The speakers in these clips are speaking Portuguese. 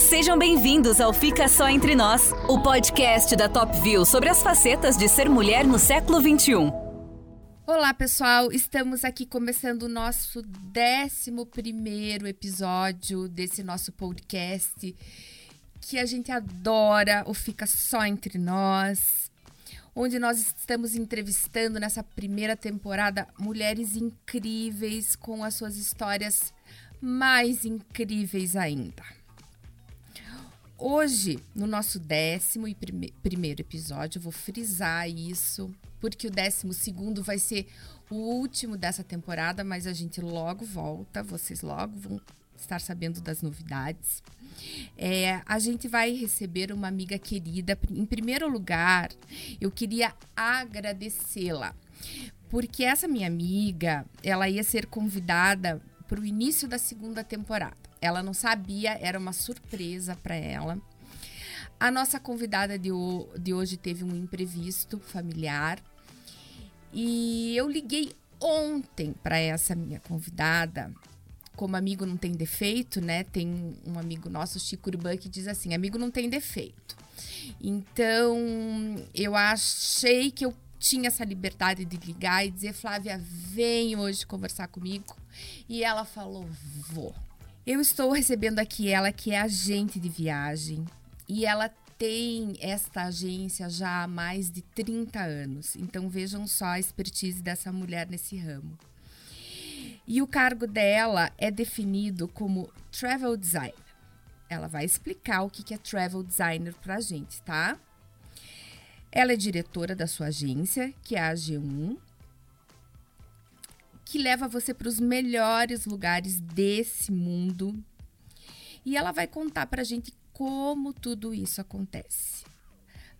Sejam bem-vindos ao Fica Só Entre Nós, o podcast da Top View sobre as facetas de ser mulher no século XXI. Olá, pessoal! Estamos aqui começando o nosso 11 episódio desse nosso podcast que a gente adora, o Fica Só Entre Nós, onde nós estamos entrevistando nessa primeira temporada mulheres incríveis com as suas histórias mais incríveis ainda. Hoje, no nosso décimo e prime primeiro episódio, eu vou frisar isso, porque o décimo segundo vai ser o último dessa temporada, mas a gente logo volta, vocês logo vão estar sabendo das novidades. É, a gente vai receber uma amiga querida. Em primeiro lugar, eu queria agradecê-la, porque essa minha amiga, ela ia ser convidada para o início da segunda temporada. Ela não sabia, era uma surpresa para ela. A nossa convidada de, de hoje teve um imprevisto familiar e eu liguei ontem para essa minha convidada. Como amigo não tem defeito, né? Tem um amigo nosso, Chico Urban, que diz assim: amigo não tem defeito. Então, eu achei que eu tinha essa liberdade de ligar e dizer: Flávia, vem hoje conversar comigo. E ela falou: vou. Eu estou recebendo aqui ela, que é agente de viagem, e ela tem esta agência já há mais de 30 anos. Então vejam só a expertise dessa mulher nesse ramo. E o cargo dela é definido como travel designer. Ela vai explicar o que é travel designer para a gente, tá? Ela é diretora da sua agência, que é a AG1, que leva você para os melhores lugares desse mundo. E ela vai contar para a gente como tudo isso acontece.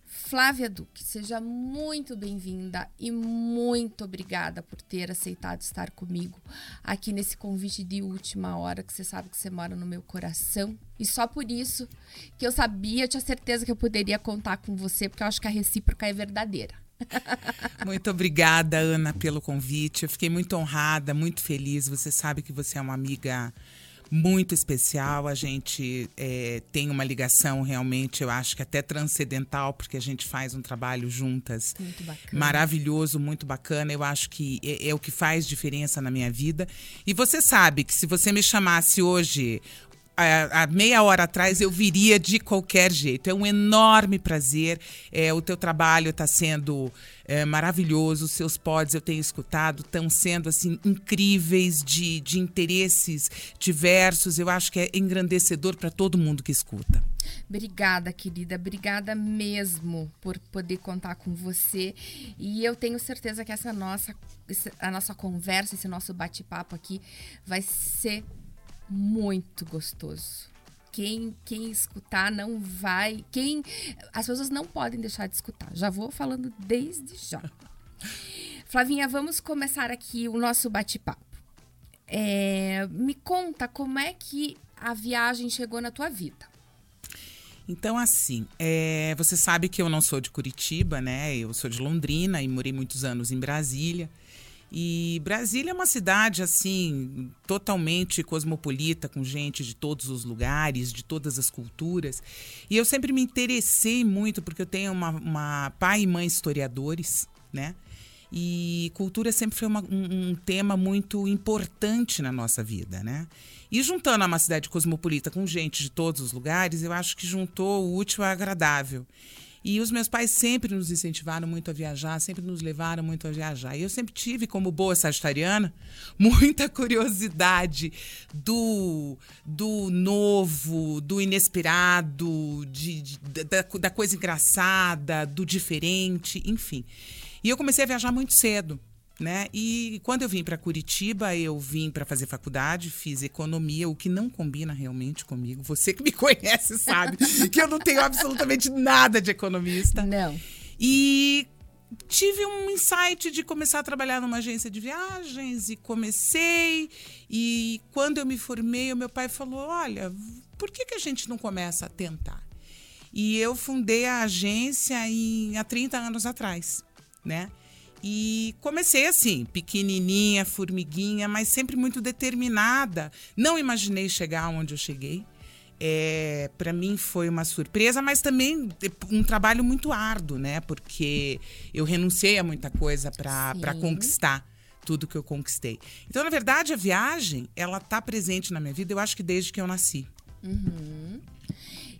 Flávia Duque, seja muito bem-vinda e muito obrigada por ter aceitado estar comigo aqui nesse convite de última hora, que você sabe que você mora no meu coração. E só por isso que eu sabia, eu tinha certeza que eu poderia contar com você, porque eu acho que a recíproca é verdadeira. Muito obrigada, Ana, pelo convite. Eu fiquei muito honrada, muito feliz. Você sabe que você é uma amiga muito especial. A gente é, tem uma ligação realmente, eu acho que até transcendental, porque a gente faz um trabalho juntas. Muito. Maravilhoso, muito bacana. Eu acho que é, é o que faz diferença na minha vida. E você sabe que se você me chamasse hoje há, meia hora atrás eu viria de qualquer jeito. É um enorme prazer. É, o teu trabalho está sendo é, maravilhoso. Os seus pods eu tenho escutado estão sendo assim incríveis de, de interesses diversos. Eu acho que é engrandecedor para todo mundo que escuta. Obrigada, querida. Obrigada mesmo por poder contar com você. E eu tenho certeza que essa nossa, a nossa conversa, esse nosso bate-papo aqui vai ser muito gostoso. Quem, quem escutar não vai. Quem As pessoas não podem deixar de escutar. Já vou falando desde já. Flavinha, vamos começar aqui o nosso bate-papo. É, me conta como é que a viagem chegou na tua vida. Então, assim, é, você sabe que eu não sou de Curitiba, né? Eu sou de Londrina e morei muitos anos em Brasília. E Brasília é uma cidade assim totalmente cosmopolita, com gente de todos os lugares, de todas as culturas. E eu sempre me interessei muito porque eu tenho uma, uma pai e mãe historiadores, né? E cultura sempre foi uma, um, um, tema muito importante na nossa vida, né? E juntando uma cidade cosmopolita com gente de todos os lugares, eu acho que juntou o útil ao agradável. E os meus pais sempre nos incentivaram muito a viajar, sempre nos levaram muito a viajar. E eu sempre tive, como boa sagitariana, muita curiosidade do, do novo, do inesperado, de, de da, da coisa engraçada, do diferente, enfim. E eu comecei a viajar muito cedo né? E quando eu vim para Curitiba, eu vim para fazer faculdade, fiz economia, o que não combina realmente comigo. Você que me conhece sabe que eu não tenho absolutamente nada de economista. Não. E tive um insight de começar a trabalhar numa agência de viagens e comecei. E quando eu me formei, o meu pai falou: Olha, por que, que a gente não começa a tentar? E eu fundei a agência em, há 30 anos atrás, né? E comecei assim, pequenininha, formiguinha, mas sempre muito determinada. Não imaginei chegar onde eu cheguei. é, para mim foi uma surpresa, mas também um trabalho muito árduo, né? Porque eu renunciei a muita coisa para conquistar tudo que eu conquistei. Então, na verdade, a viagem, ela tá presente na minha vida, eu acho que desde que eu nasci. Uhum.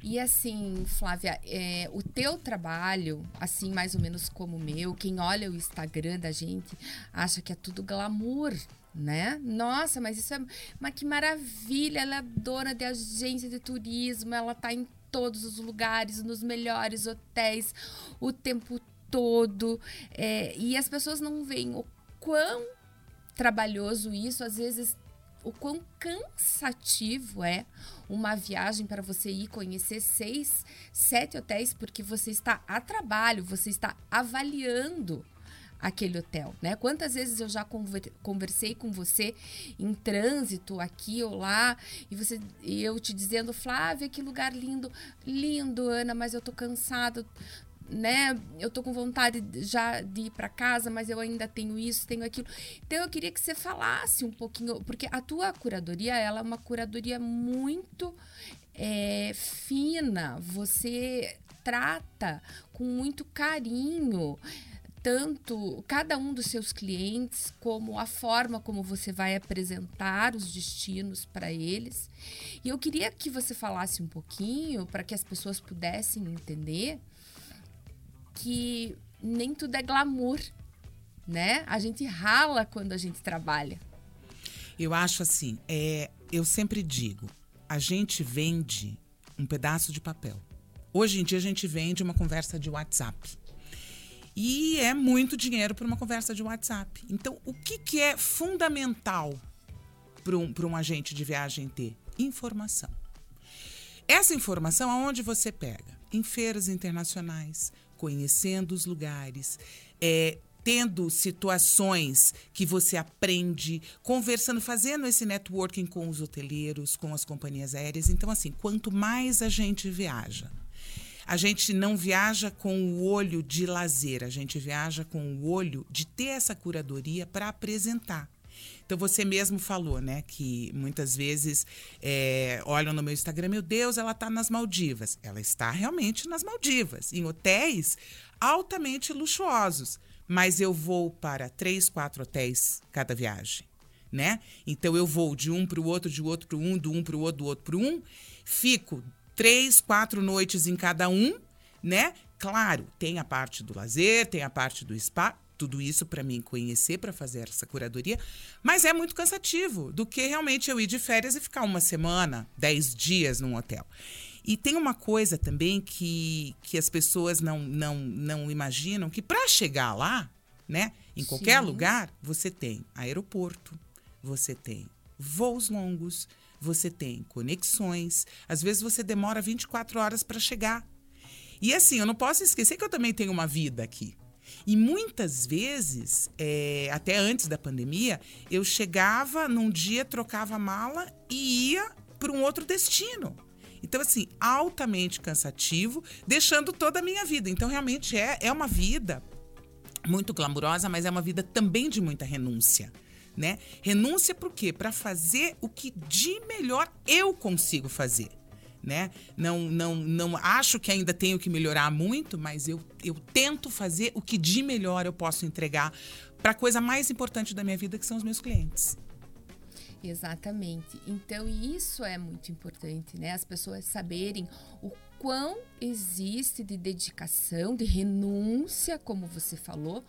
E assim, Flávia, é, o teu trabalho, assim mais ou menos como o meu, quem olha o Instagram da gente acha que é tudo glamour, né? Nossa, mas isso é. Mas que maravilha! Ela é dona de agência de turismo, ela tá em todos os lugares, nos melhores hotéis, o tempo todo. É, e as pessoas não veem o quão trabalhoso isso, às vezes o quão cansativo é uma viagem para você ir conhecer seis, sete hotéis, porque você está a trabalho, você está avaliando aquele hotel, né? Quantas vezes eu já conversei com você em trânsito aqui ou lá e você e eu te dizendo, Flávia, que lugar lindo, lindo, Ana, mas eu tô cansado, né? Eu tô com vontade já de ir para casa, mas eu ainda tenho isso, tenho aquilo. Então eu queria que você falasse um pouquinho, porque a tua curadoria, ela é uma curadoria muito é, fina. Você trata com muito carinho tanto cada um dos seus clientes, como a forma como você vai apresentar os destinos para eles. E eu queria que você falasse um pouquinho para que as pessoas pudessem entender que nem tudo é glamour, né? A gente rala quando a gente trabalha. Eu acho assim, é, eu sempre digo, a gente vende um pedaço de papel. Hoje em dia a gente vende uma conversa de WhatsApp. E é muito dinheiro para uma conversa de WhatsApp. Então, o que, que é fundamental para um, um agente de viagem ter? Informação. Essa informação, aonde você pega? Em feiras internacionais, conhecendo os lugares, é, tendo situações que você aprende, conversando, fazendo esse networking com os hoteleiros, com as companhias aéreas. Então, assim, quanto mais a gente viaja, a gente não viaja com o olho de lazer, a gente viaja com o olho de ter essa curadoria para apresentar. Então você mesmo falou, né, que muitas vezes é, olham no meu Instagram, meu Deus, ela está nas Maldivas. Ela está realmente nas Maldivas, em hotéis altamente luxuosos. Mas eu vou para três, quatro hotéis cada viagem, né? Então eu vou de um para o outro, de outro para um, do um para o outro, do outro para um. Fico três, quatro noites em cada um, né? Claro, tem a parte do lazer, tem a parte do spa, tudo isso para mim conhecer, para fazer essa curadoria, mas é muito cansativo do que realmente eu ir de férias e ficar uma semana, dez dias num hotel. E tem uma coisa também que, que as pessoas não, não, não imaginam, que para chegar lá, né, em qualquer Sim. lugar, você tem aeroporto, você tem voos longos, você tem conexões, às vezes você demora 24 horas para chegar. E assim, eu não posso esquecer que eu também tenho uma vida aqui. E muitas vezes, é, até antes da pandemia, eu chegava num dia, trocava a mala e ia para um outro destino. Então, assim, altamente cansativo, deixando toda a minha vida. Então, realmente é, é uma vida muito glamurosa, mas é uma vida também de muita renúncia né? Renúncia por quê? Para fazer o que de melhor eu consigo fazer. Né? Não, não, não acho que ainda tenho que melhorar muito, mas eu, eu tento fazer o que de melhor eu posso entregar para a coisa mais importante da minha vida, que são os meus clientes. Exatamente. Então, isso é muito importante, né? As pessoas saberem o quão existe de dedicação, de renúncia, como você falou,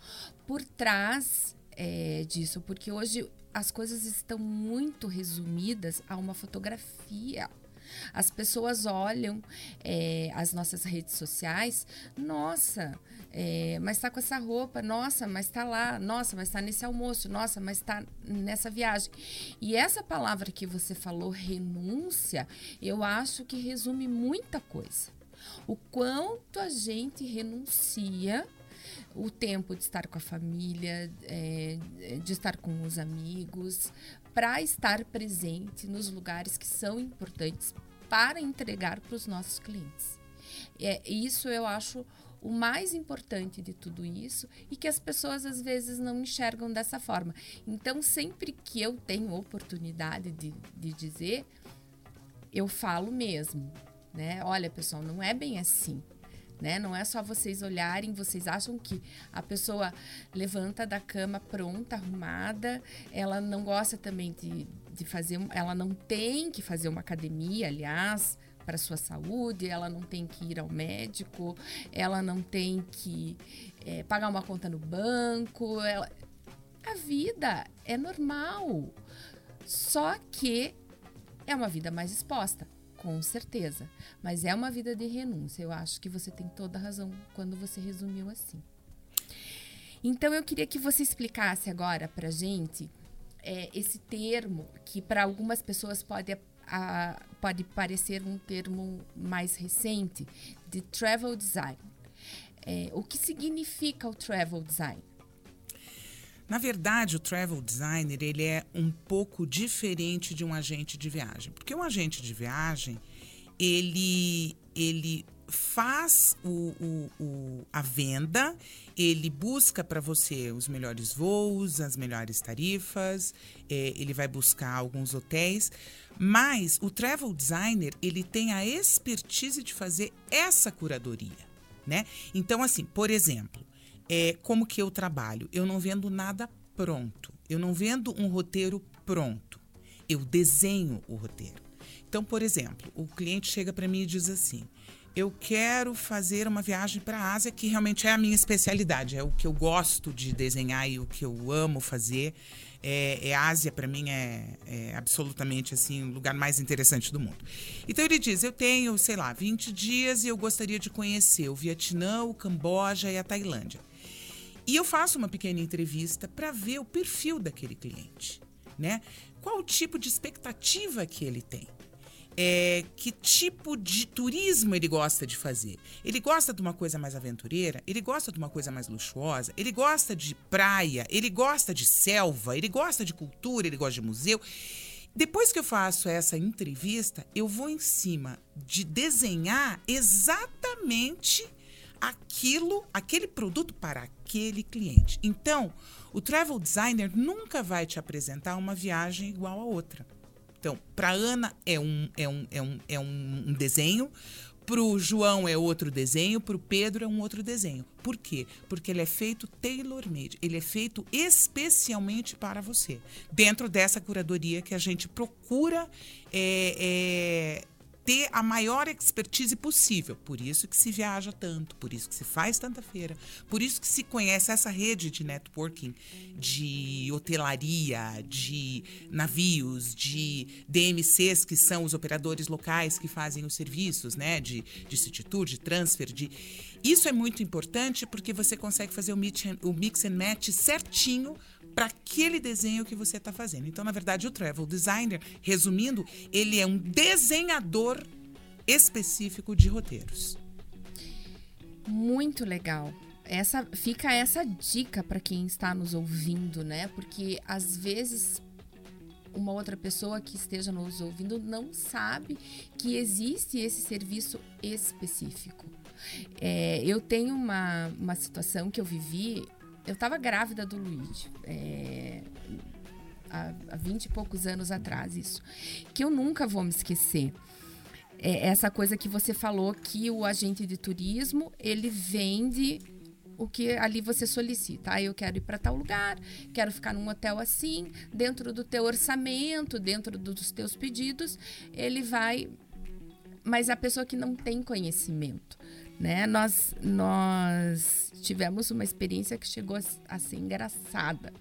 por trás é, disso, porque hoje as coisas estão muito resumidas a uma fotografia. As pessoas olham é, as nossas redes sociais, nossa, é, mas está com essa roupa, nossa, mas está lá, nossa, mas está nesse almoço, nossa, mas está nessa viagem. E essa palavra que você falou, renúncia, eu acho que resume muita coisa. O quanto a gente renuncia o tempo de estar com a família, é, de estar com os amigos, para estar presente nos lugares que são importantes para entregar para os nossos clientes. É, isso eu acho o mais importante de tudo isso e que as pessoas às vezes não enxergam dessa forma. Então, sempre que eu tenho oportunidade de, de dizer, eu falo mesmo, né? Olha, pessoal, não é bem assim. Né? Não é só vocês olharem, vocês acham que a pessoa levanta da cama pronta, arrumada, ela não gosta também de, de fazer, ela não tem que fazer uma academia, aliás, para sua saúde, ela não tem que ir ao médico, ela não tem que é, pagar uma conta no banco. Ela... A vida é normal, só que é uma vida mais exposta. Com certeza. Mas é uma vida de renúncia. Eu acho que você tem toda a razão quando você resumiu assim. Então eu queria que você explicasse agora pra gente é, esse termo que para algumas pessoas pode, a, pode parecer um termo mais recente, de travel design. É, o que significa o travel design? Na verdade, o travel designer ele é um pouco diferente de um agente de viagem, porque um agente de viagem ele ele faz o, o, o a venda, ele busca para você os melhores voos, as melhores tarifas, é, ele vai buscar alguns hotéis, mas o travel designer ele tem a expertise de fazer essa curadoria, né? Então, assim, por exemplo, é, como que eu trabalho? Eu não vendo nada pronto. Eu não vendo um roteiro pronto. Eu desenho o roteiro. Então, por exemplo, o cliente chega para mim e diz assim: eu quero fazer uma viagem para a Ásia, que realmente é a minha especialidade, é o que eu gosto de desenhar e o que eu amo fazer. É, é Ásia, para mim, é, é, absolutamente assim o lugar mais interessante do mundo. Então ele diz: Eu tenho, sei lá, 20 dias e eu gostaria de conhecer o Vietnã, o Camboja e a Tailândia. E eu faço uma pequena entrevista para ver o perfil daquele cliente, né? Qual o tipo de expectativa que ele tem? É, que tipo de turismo ele gosta de fazer. Ele gosta de uma coisa mais aventureira, ele gosta de uma coisa mais luxuosa, ele gosta de praia, ele gosta de selva, ele gosta de cultura, ele gosta de museu. Depois que eu faço essa entrevista, eu vou em cima de desenhar exatamente aquilo, aquele produto para aquele cliente. Então, o travel designer nunca vai te apresentar uma viagem igual a outra. Então, para Ana é um, é um, é um, é um desenho, para o João é outro desenho, para o Pedro é um outro desenho. Por quê? Porque ele é feito tailor-made, ele é feito especialmente para você. Dentro dessa curadoria que a gente procura é, é, ter a maior expertise possível. Por isso que se viaja tanto, por isso que se faz tanta feira, por isso que se conhece essa rede de networking, de hotelaria, de navios, de DMCs, que são os operadores locais que fazem os serviços, né? De, de city tour, de transfer, de... Isso é muito importante porque você consegue fazer o mix, and match certinho para aquele desenho que você está fazendo. Então, na verdade, o travel designer, resumindo, ele é um desenhador específico de roteiros. Muito legal. Essa fica essa dica para quem está nos ouvindo, né? Porque às vezes uma outra pessoa que esteja nos ouvindo não sabe que existe esse serviço específico. É, eu tenho uma, uma situação que eu vivi eu estava grávida do Luigi. É, há, há 20 e poucos anos atrás, isso. Que eu nunca vou me esquecer. É essa coisa que você falou que o agente de turismo, ele vende o que ali você solicita. Ah, eu quero ir para tal lugar, quero ficar num hotel assim, dentro do teu orçamento, dentro dos teus pedidos, ele vai. Mas a pessoa que não tem conhecimento, né? Nós, nós tivemos uma experiência que chegou a ser engraçada.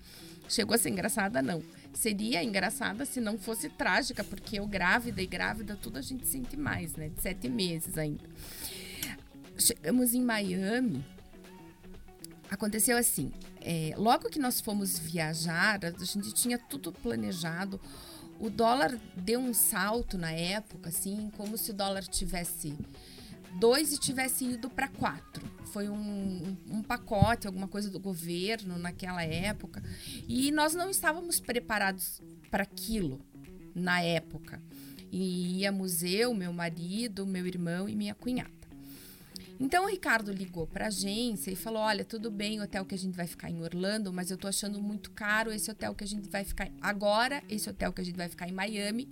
Chegou a ser engraçada, não. Seria engraçada se não fosse trágica, porque eu grávida e grávida, tudo a gente sente mais, né? De sete meses ainda. Chegamos em Miami. Aconteceu assim: é, logo que nós fomos viajar, a gente tinha tudo planejado. O dólar deu um salto na época, assim, como se o dólar tivesse dois e tivesse ido para quatro. Foi um, um, pacote, alguma coisa do governo naquela época. E nós não estávamos preparados para aquilo na época. E íamos eu, meu marido, meu irmão e minha cunhada. Então o Ricardo ligou para a agência e falou: Olha, tudo bem, o hotel que a gente vai ficar em Orlando, mas eu tô achando muito caro esse hotel que a gente vai ficar agora, esse hotel que a gente vai ficar em Miami,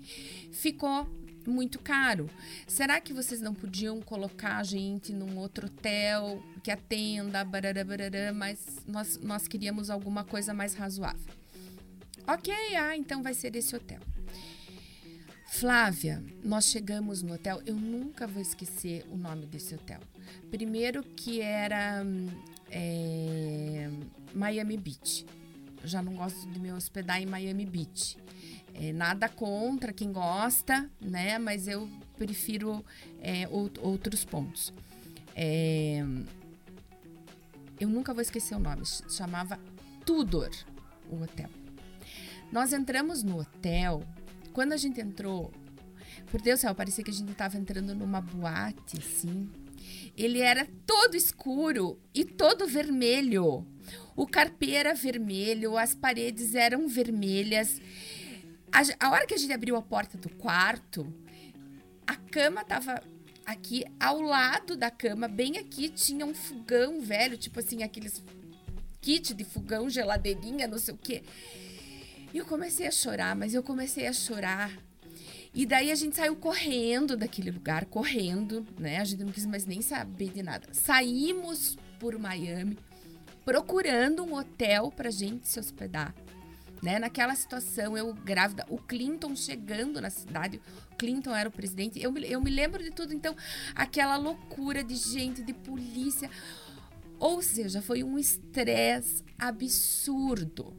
ficou muito caro. Será que vocês não podiam colocar a gente num outro hotel que atenda, barará, barará, mas nós, nós queríamos alguma coisa mais razoável. Ok, ah, então vai ser esse hotel. Flávia, nós chegamos no hotel, eu nunca vou esquecer o nome desse hotel. Primeiro que era é, Miami Beach. Já não gosto de me hospedar em Miami Beach. É, nada contra quem gosta, né? Mas eu prefiro é, outros pontos. É, eu nunca vou esquecer o nome. Chamava Tudor, o hotel. Nós entramos no hotel quando a gente entrou, por Deus do céu, parecia que a gente estava entrando numa boate, assim. Ele era todo escuro e todo vermelho. O carpê era vermelho, as paredes eram vermelhas. A, a hora que a gente abriu a porta do quarto, a cama tava aqui ao lado da cama, bem aqui, tinha um fogão velho, tipo assim, aqueles kit de fogão, geladeirinha, não sei o quê. E eu comecei a chorar, mas eu comecei a chorar. E daí a gente saiu correndo daquele lugar, correndo, né? A gente não quis mais nem saber de nada. Saímos por Miami, procurando um hotel pra gente se hospedar. Né? Naquela situação, eu grávida, o Clinton chegando na cidade, Clinton era o presidente, eu, eu me lembro de tudo, então, aquela loucura de gente, de polícia. Ou seja, foi um estresse absurdo.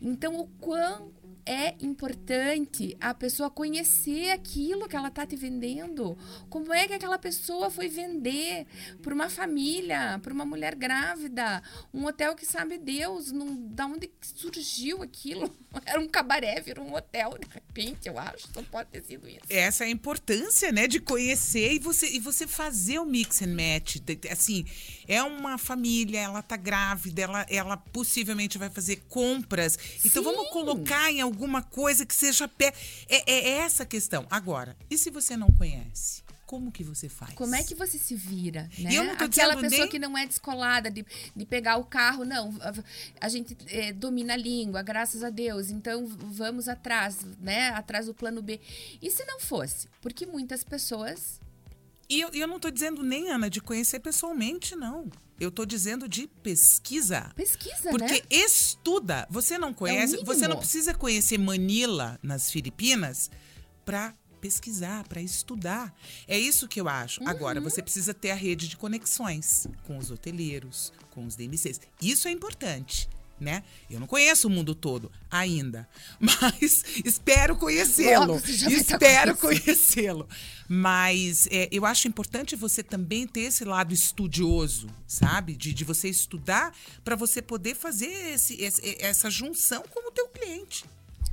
Então, o quão é importante a pessoa conhecer aquilo que ela está te vendendo. Como é que aquela pessoa foi vender para uma família, para uma mulher grávida, um hotel que sabe Deus, num, da onde surgiu aquilo? Era um cabaré, virou um hotel de repente, eu acho. Não pode ter sido isso. Essa é a importância, né, de conhecer e você e você fazer o mix and match. Assim, é uma família, ela tá grávida, ela, ela possivelmente vai fazer compras. Então Sim. vamos colocar em alguma coisa que seja pé. É, é essa a questão. Agora, e se você não conhece? como que você faz? Como é que você se vira, né? eu não tô Aquela pessoa nem... que não é descolada de, de pegar o carro, não. A, a gente é, domina a língua, graças a Deus. Então vamos atrás, né? Atrás do plano B. E se não fosse? Porque muitas pessoas e eu, eu não estou dizendo nem, Ana, de conhecer pessoalmente, não. Eu estou dizendo de pesquisa. Pesquisa, Porque né? estuda. Você não conhece, é você não precisa conhecer Manila, nas Filipinas, para pesquisar, para estudar. É isso que eu acho. Uhum. Agora, você precisa ter a rede de conexões com os hoteleiros, com os DMCs. Isso é importante né? Eu não conheço o mundo todo ainda, mas espero conhecê-lo. Espero conhecê-lo. Mas é, eu acho importante você também ter esse lado estudioso, sabe? De, de você estudar para você poder fazer esse, esse, essa junção com o teu cliente.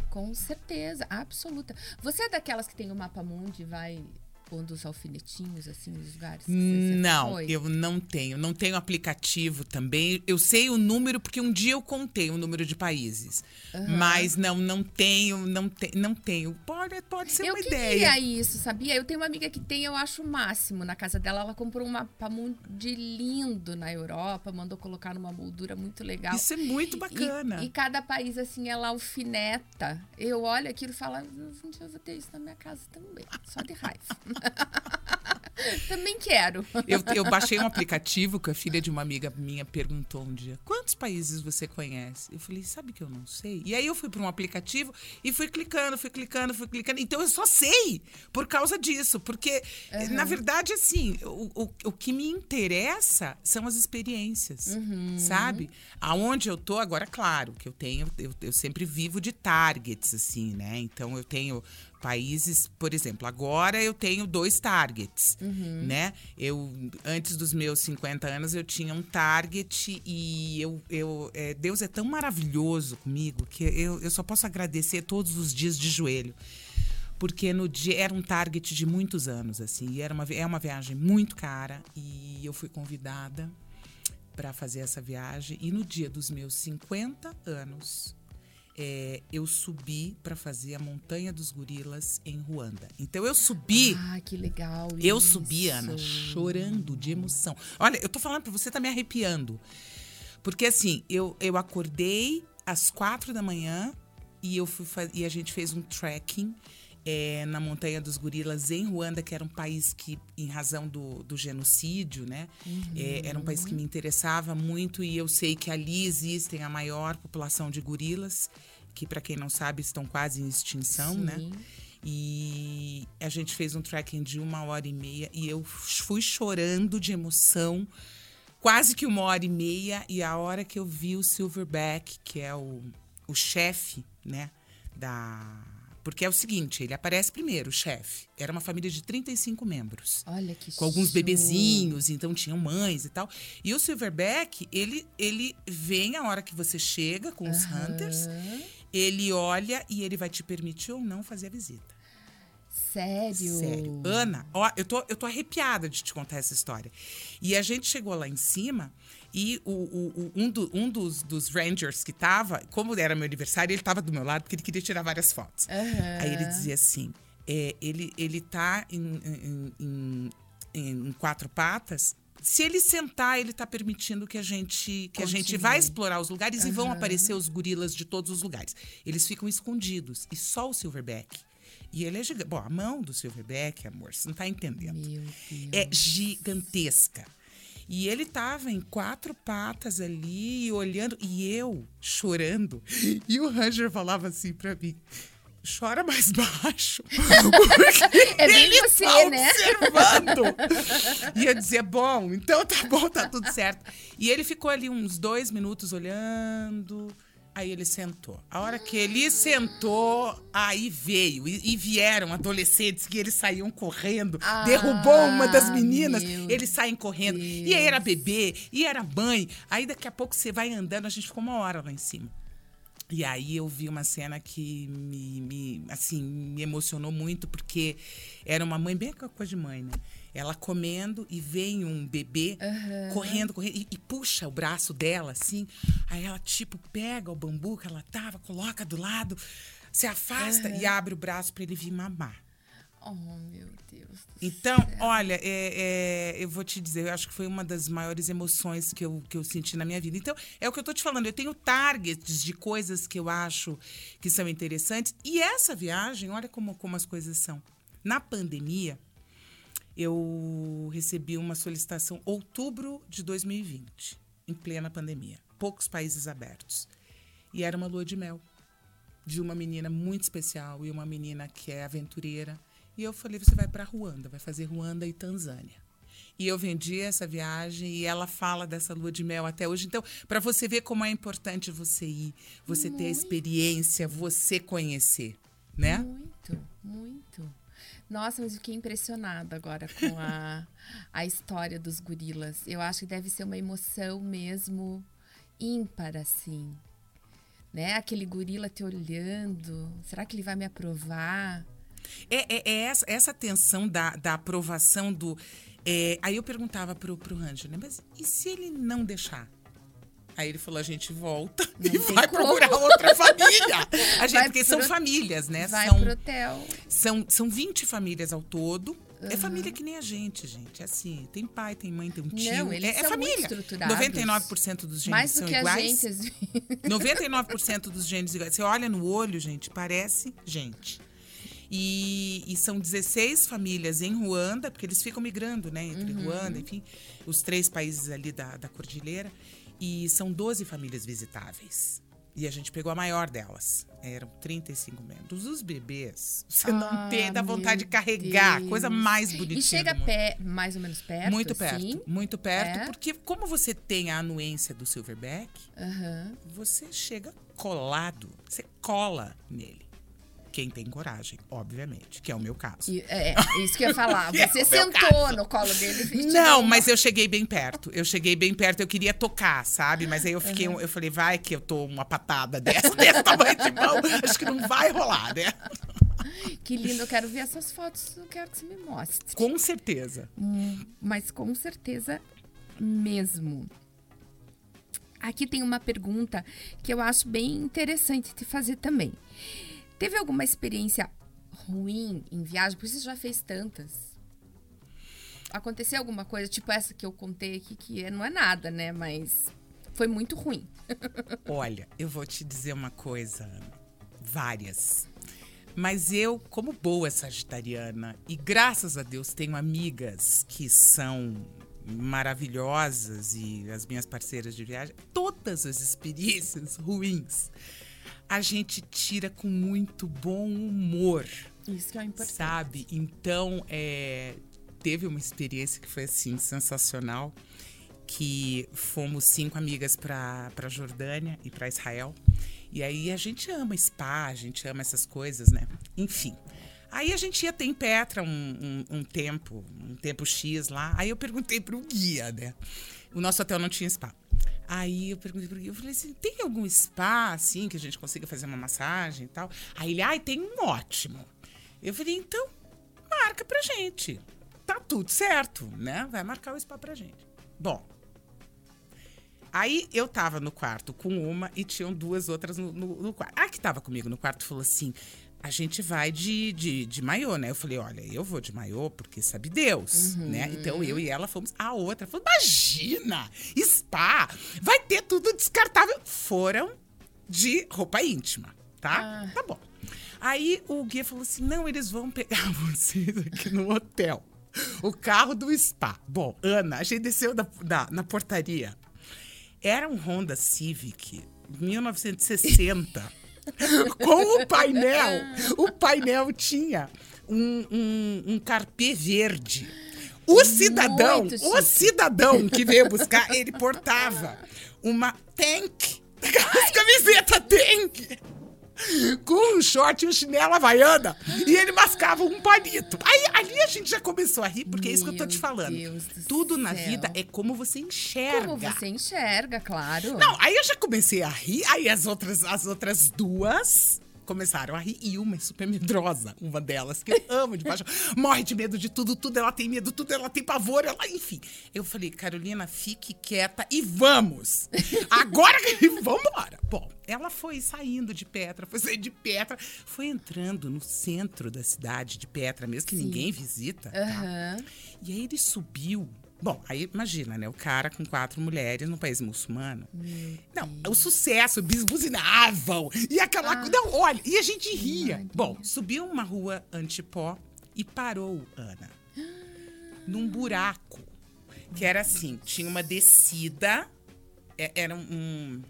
Com certeza, absoluta. Você é daquelas que tem o mapa mundi e vai pondo os alfinetinhos, assim, nos lugares? Não, foi? eu não tenho. Não tenho aplicativo também. Eu sei o número, porque um dia eu contei o número de países. Uhum. Mas não, não tenho, não, te, não tenho. Pode, pode ser eu uma ideia. Eu queria isso, sabia? Eu tenho uma amiga que tem, eu acho o máximo na casa dela. Ela comprou um mapa de lindo na Europa, mandou colocar numa moldura muito legal. Isso é muito bacana. E, e cada país, assim, ela alfineta. Eu olho aquilo e falo, um dia eu vou ter isso na minha casa também. Só de raiva. Também quero. Eu, eu, baixei um aplicativo que a filha de uma amiga minha perguntou um dia: quantos países você conhece? Eu falei, sabe que eu não sei? E aí eu fui para um aplicativo e fui clicando, fui clicando, fui clicando. Então eu só sei por causa disso. Porque, uhum. na verdade, assim, o, o, o, que me interessa são as experiências, uhum. sabe? Aonde eu tô, agora, claro, que eu tenho, eu, eu sempre vivo de targets, assim, né? Então eu tenho países, por exemplo, agora eu tenho dois targets, uhum. né? Eu antes dos meus 50 anos eu tinha um target e eu, eu é, Deus é tão maravilhoso comigo que eu, eu só posso agradecer todos os dias de joelho. Porque no dia era um target de muitos anos assim, e era uma é uma viagem muito cara e eu fui convidada para fazer essa viagem e no dia dos meus 50 anos é, eu subi para fazer a Montanha dos Gorilas em Ruanda. Então eu subi. Ah, que legal. Eu isso. subi, Ana, chorando de emoção. Olha, eu tô falando para você, tá me arrepiando. Porque assim, eu, eu acordei às quatro da manhã e eu fui e a gente fez um trekking é, na Montanha dos Gorilas, em Ruanda, que era um país que, em razão do, do genocídio, né? É, era um país que me interessava muito e eu sei que ali existem a maior população de gorilas, que, para quem não sabe, estão quase em extinção, né? Sim. E a gente fez um trekking de uma hora e meia e eu fui chorando de emoção, quase que uma hora e meia. E a hora que eu vi o Silverback, que é o, o chefe, né, da. Porque é o seguinte, ele aparece primeiro, o chefe. Era uma família de 35 membros Olha que com alguns show. bebezinhos, então tinham mães e tal. E o Silverback, ele, ele vem a hora que você chega com os hunters, ele olha e ele vai te permitir ou não fazer a visita. Sério? Sério. Ana, ó, eu tô, eu tô arrepiada de te contar essa história. E a gente chegou lá em cima e o, o- o- um, do- um dos, dos Rangers que tava, como era meu aniversário, ele tava do meu lado porque ele queria tirar várias fotos. Aí ele dizia assim: é, ele, ele tá em, em- em- em- quatro patas. Se ele sentar, ele tá permitindo que a gente que a gente Continue. vai explorar os lugares e vão aparecer os gorilas de todos os lugares. Eles ficam escondidos e só o Silverback. E ele é gigante. Bom, a mão do Silverback, amor, você não tá entendendo é gigantesca. E ele tava em quatro patas ali, olhando, e eu chorando. E o Ranger falava assim pra mim: chora mais baixo. É bem ele você, tá né? observando. e eu dizia: bom, então tá bom, tá tudo certo. E ele ficou ali uns dois minutos olhando. Aí ele sentou. A hora que ele sentou, aí veio. E, e vieram adolescentes que eles saíam correndo. Ah, derrubou uma das meninas. Eles saem correndo. E aí era bebê, e era mãe. Aí daqui a pouco você vai andando, a gente ficou uma hora lá em cima. E aí eu vi uma cena que me, me, assim, me emocionou muito, porque era uma mãe, bem aquela coisa de mãe, né? Ela comendo e vem um bebê correndo, correndo, e, e puxa o braço dela, assim. Aí ela, tipo, pega o bambu que ela tava, coloca do lado, se afasta e abre o braço para ele vir mamar. Oh, meu Deus. do Então, céu. olha, é- é, eu vou te dizer, eu acho que foi uma das maiores emoções que eu, que eu senti na minha vida. Então, é o que eu tô te falando, eu tenho targets de coisas que eu acho que são interessantes. E essa viagem, olha como, como as coisas são. Na pandemia, eu recebi uma solicitação outubro de 2020, em plena pandemia. Poucos países abertos. E era uma lua de mel de uma menina muito especial e uma menina que é aventureira. E eu falei, você vai para Ruanda, vai fazer Ruanda e Tanzânia. E eu vendi essa viagem e ela fala dessa lua de mel até hoje. Então, para você ver como é importante você ir, você ter a experiência, você conhecer, né? Muito, muito. Nossa, mas fiquei impressionada agora com a, a história dos gorilas. Eu acho que deve ser uma emoção mesmo ímpar, assim. Né? Aquele gorila te olhando. Será que ele vai me aprovar? É, é- é essa, essa tensão da, da aprovação do. é, aí eu perguntava pro, pro Ranger, né? Mas e se ele não deixar? Aí ele falou: a gente volta Não e vai como. procurar outra família. A gente, Vai porque são pro- famílias, né? Vai são, pro hotel. são, são 20 famílias ao todo. É família que nem a gente, gente. É assim, tem pai, tem mãe, tem um tio. Não, eles é, é são muito família. estruturados. 99% dos genes Mais do são que iguais. a gente. assim. 99% dos genes iguais. Você olha no olho, gente, parece gente. E, e são 16 famílias em Ruanda, porque eles ficam migrando, né? Entre Ruanda, enfim, os três países ali da, da cordilheira. E são 12 famílias visitáveis. E a gente pegou a maior delas. Eram 35 membros. Os bebês, você não Ah, tem, dá vontade de carregar. Deus. Coisa mais bonitinha. E chega pé, mais ou menos perto? Muito perto, assim? muito perto, É? porque como você tem a anuência do Silverback, Aham. você chega colado, você cola nele. Quem tem coragem, obviamente, que é o meu caso. E- É, isso que eu ia falar. É Você meu sentou no colo dele e Não, mas eu cheguei bem perto. Eu cheguei bem perto, eu queria tocar, sabe? Mas aí eu fiquei, eu falei, vai que eu tô uma patada dessa, desse tamanho de mão, acho que não vai rolar, né? Que lindo, eu quero ver essas fotos, eu quero que você me mostre. Com certeza. Hum, Mas com certeza mesmo. Aqui tem uma pergunta que eu acho bem interessante de fazer também. Teve alguma experiência ruim em viagem? Porque você já fez tantas. Aconteceu alguma coisa, tipo essa que eu contei aqui, que é- não é nada, né? Mas foi muito ruim. Olha, eu vou te dizer uma coisa, várias. Mas eu, como boa sagitariana, e graças a Deus tenho amigas que são maravilhosas e as minhas parceiras de viagem, todas as experiências ruins a gente tira com muito bom humor. Isso que é importante. Sabe? Então, é, teve uma experiência que foi assim sensacional, que fomos cinco amigas para Jordânia e para Israel. E aí a gente ama spa, a gente ama essas coisas, né? Enfim. Aí a gente ia ter em Petra um, um, um tempo, um tempo X lá. Aí eu perguntei para o guia, né? O nosso hotel não tinha spa. Aí eu perguntei para guia, eu falei assim, tem algum spa, assim, que a gente consiga fazer uma massagem e tal? Aí ele, ai, tem um ótimo. Eu falei, então, marca pra gente. Tá tudo certo, né? Vai marcar o spa pra gente. Bom, Aí eu tava no quarto com uma e tinham duas outras no, no, no quarto. A que tava comigo no quarto falou assim: a gente vai de, de, de maiô, né? Eu falei, olha, eu vou de maiô porque sabe Deus, uhum. né? Então eu e ela fomos. A outra falou, imagina, spa, vai ter tudo descartável. Foram de roupa íntima, tá? Ah. Tá bom. Aí o guia falou assim, não, eles vão pegar vocês aqui no hotel. O carro do spa. Bom, Ana, a gente desceu da, da, na portaria. Era um Honda Civic 1960. com o painel. O painel tinha um, um, um carpê verde. O cidadão, o cidadão que veio buscar, ele portava uma tank, aquelas camiseta tank short e um chinelo havaiana. E ele mascava um palito. Aí ali a gente já começou a rir, porque Meu é isso que eu tô te falando. Tudo na vida é como você enxerga. Como você enxerga, claro. Não, aí eu já comecei a rir, aí as outras, as outras duas começaram a rir. E uma é super medrosa, uma delas, que eu amo de paixão. Morre de medo de tudo, tudo ela tem medo, tudo ela tem pavor, ela, enfim. Eu falei, Carolina, fique quieta e vamos! Agora que vamos embora. Bom, ela foi saindo de Petra, foi saindo de Petra, foi entrando no centro da cidade de Petra, mesmo que Sim. ninguém visita. Tá? E aí ele subiu Bom, aí imagina, né? O cara com quatro mulheres no país muçulmano. não, o sucesso, buzinavam. E aquela. Ah. Não, olha, e a gente ria. Bom, subiu uma rua antipó e parou, Ana. Num buraco. Que era assim: tinha uma descida. É, era um.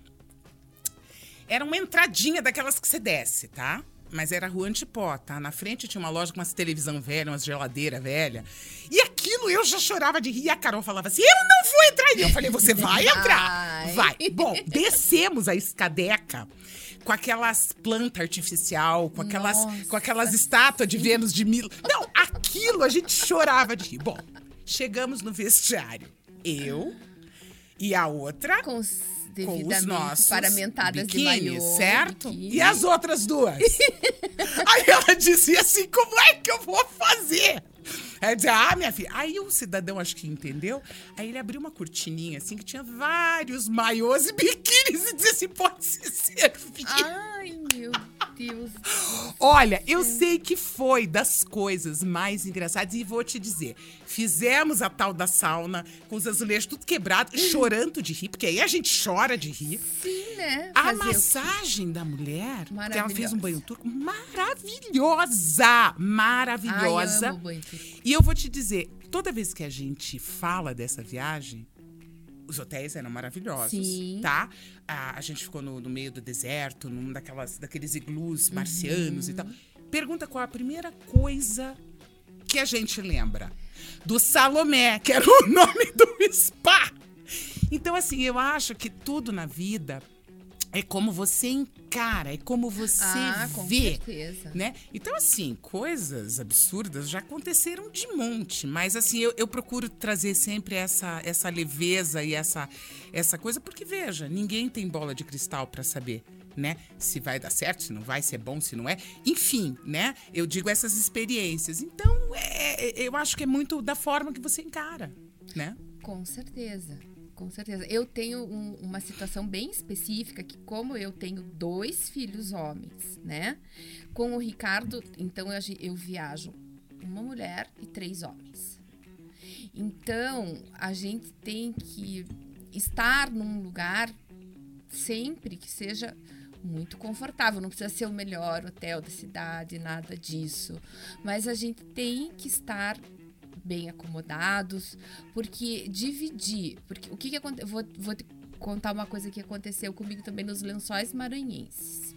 Era uma entradinha daquelas que você desce, tá? Mas era rua Antipó, tá? Na frente tinha uma loja com umas televisão velha, umas geladeira velha. E aquilo eu já chorava de rir. E a Carol falava assim: eu não vou entrar. E eu falei: você vai entrar. Vai. Bom, descemos a escadeca com aquelas plantas artificial, com aquelas, com aquelas estátuas de Vênus de Milo. Não, aquilo a gente chorava de rir. Bom, chegamos no vestiário. Eu e a outra. Com devidamente nossos paramentadas biquínis, de maiô, certo? Biquíni. E as outras duas? Aí ela dizia assim: como é que eu vou fazer? Aí dizia, ah, minha filha. Aí o cidadão acho que entendeu. Aí ele abriu uma cortininha assim que tinha vários maiôs e biquínis e dizia assim: pode se servir. Ai, meu Deus. Olha, eu sei que foi das coisas mais engraçadas e vou te dizer. Fizemos a tal da sauna com os azulejos tudo quebrado, chorando de rir, porque aí a gente chora de rir. Sim, né? A Fazer massagem da mulher, que ela fez um banho turco, maravilhosa, maravilhosa. Ai, eu banho turco. E eu vou te dizer, toda vez que a gente fala dessa viagem, os hotéis eram maravilhosos, Sim. tá? A, a gente ficou no, no, meio do deserto, num daquelas, daqueles iglus uhum. marcianos uhum. e tal. Pergunta qual a primeira coisa que a gente lembra. Do Salomé, que era o nome do spa. Então, assim, eu acho que tudo na vida é como você encara, é como você ah, vê, certeza. né? Então assim, coisas absurdas já aconteceram de monte, mas assim eu, eu, procuro trazer sempre essa essa leveza e essa essa coisa porque veja, ninguém tem bola de cristal para saber, né? Se vai dar certo, se não vai, se é bom, se não é, enfim, né? Eu digo essas experiências. Então eu acho que é muito da forma que você encara, né? Com certeza com certeza. Eu tenho um, uma situação bem específica que, como eu tenho dois filhos homens, né? Com o Ricardo, então eu, eu viajo uma mulher e três homens. Então, a gente tem que estar num lugar sempre que seja muito confortável. Não precisa ser o melhor hotel da cidade, nada disso. Mas a gente tem que estar bem acomodados, porque dividir. Porque o que, que aconteceu? Vou, vou te contar uma coisa que aconteceu comigo também nos lençóis maranhenses.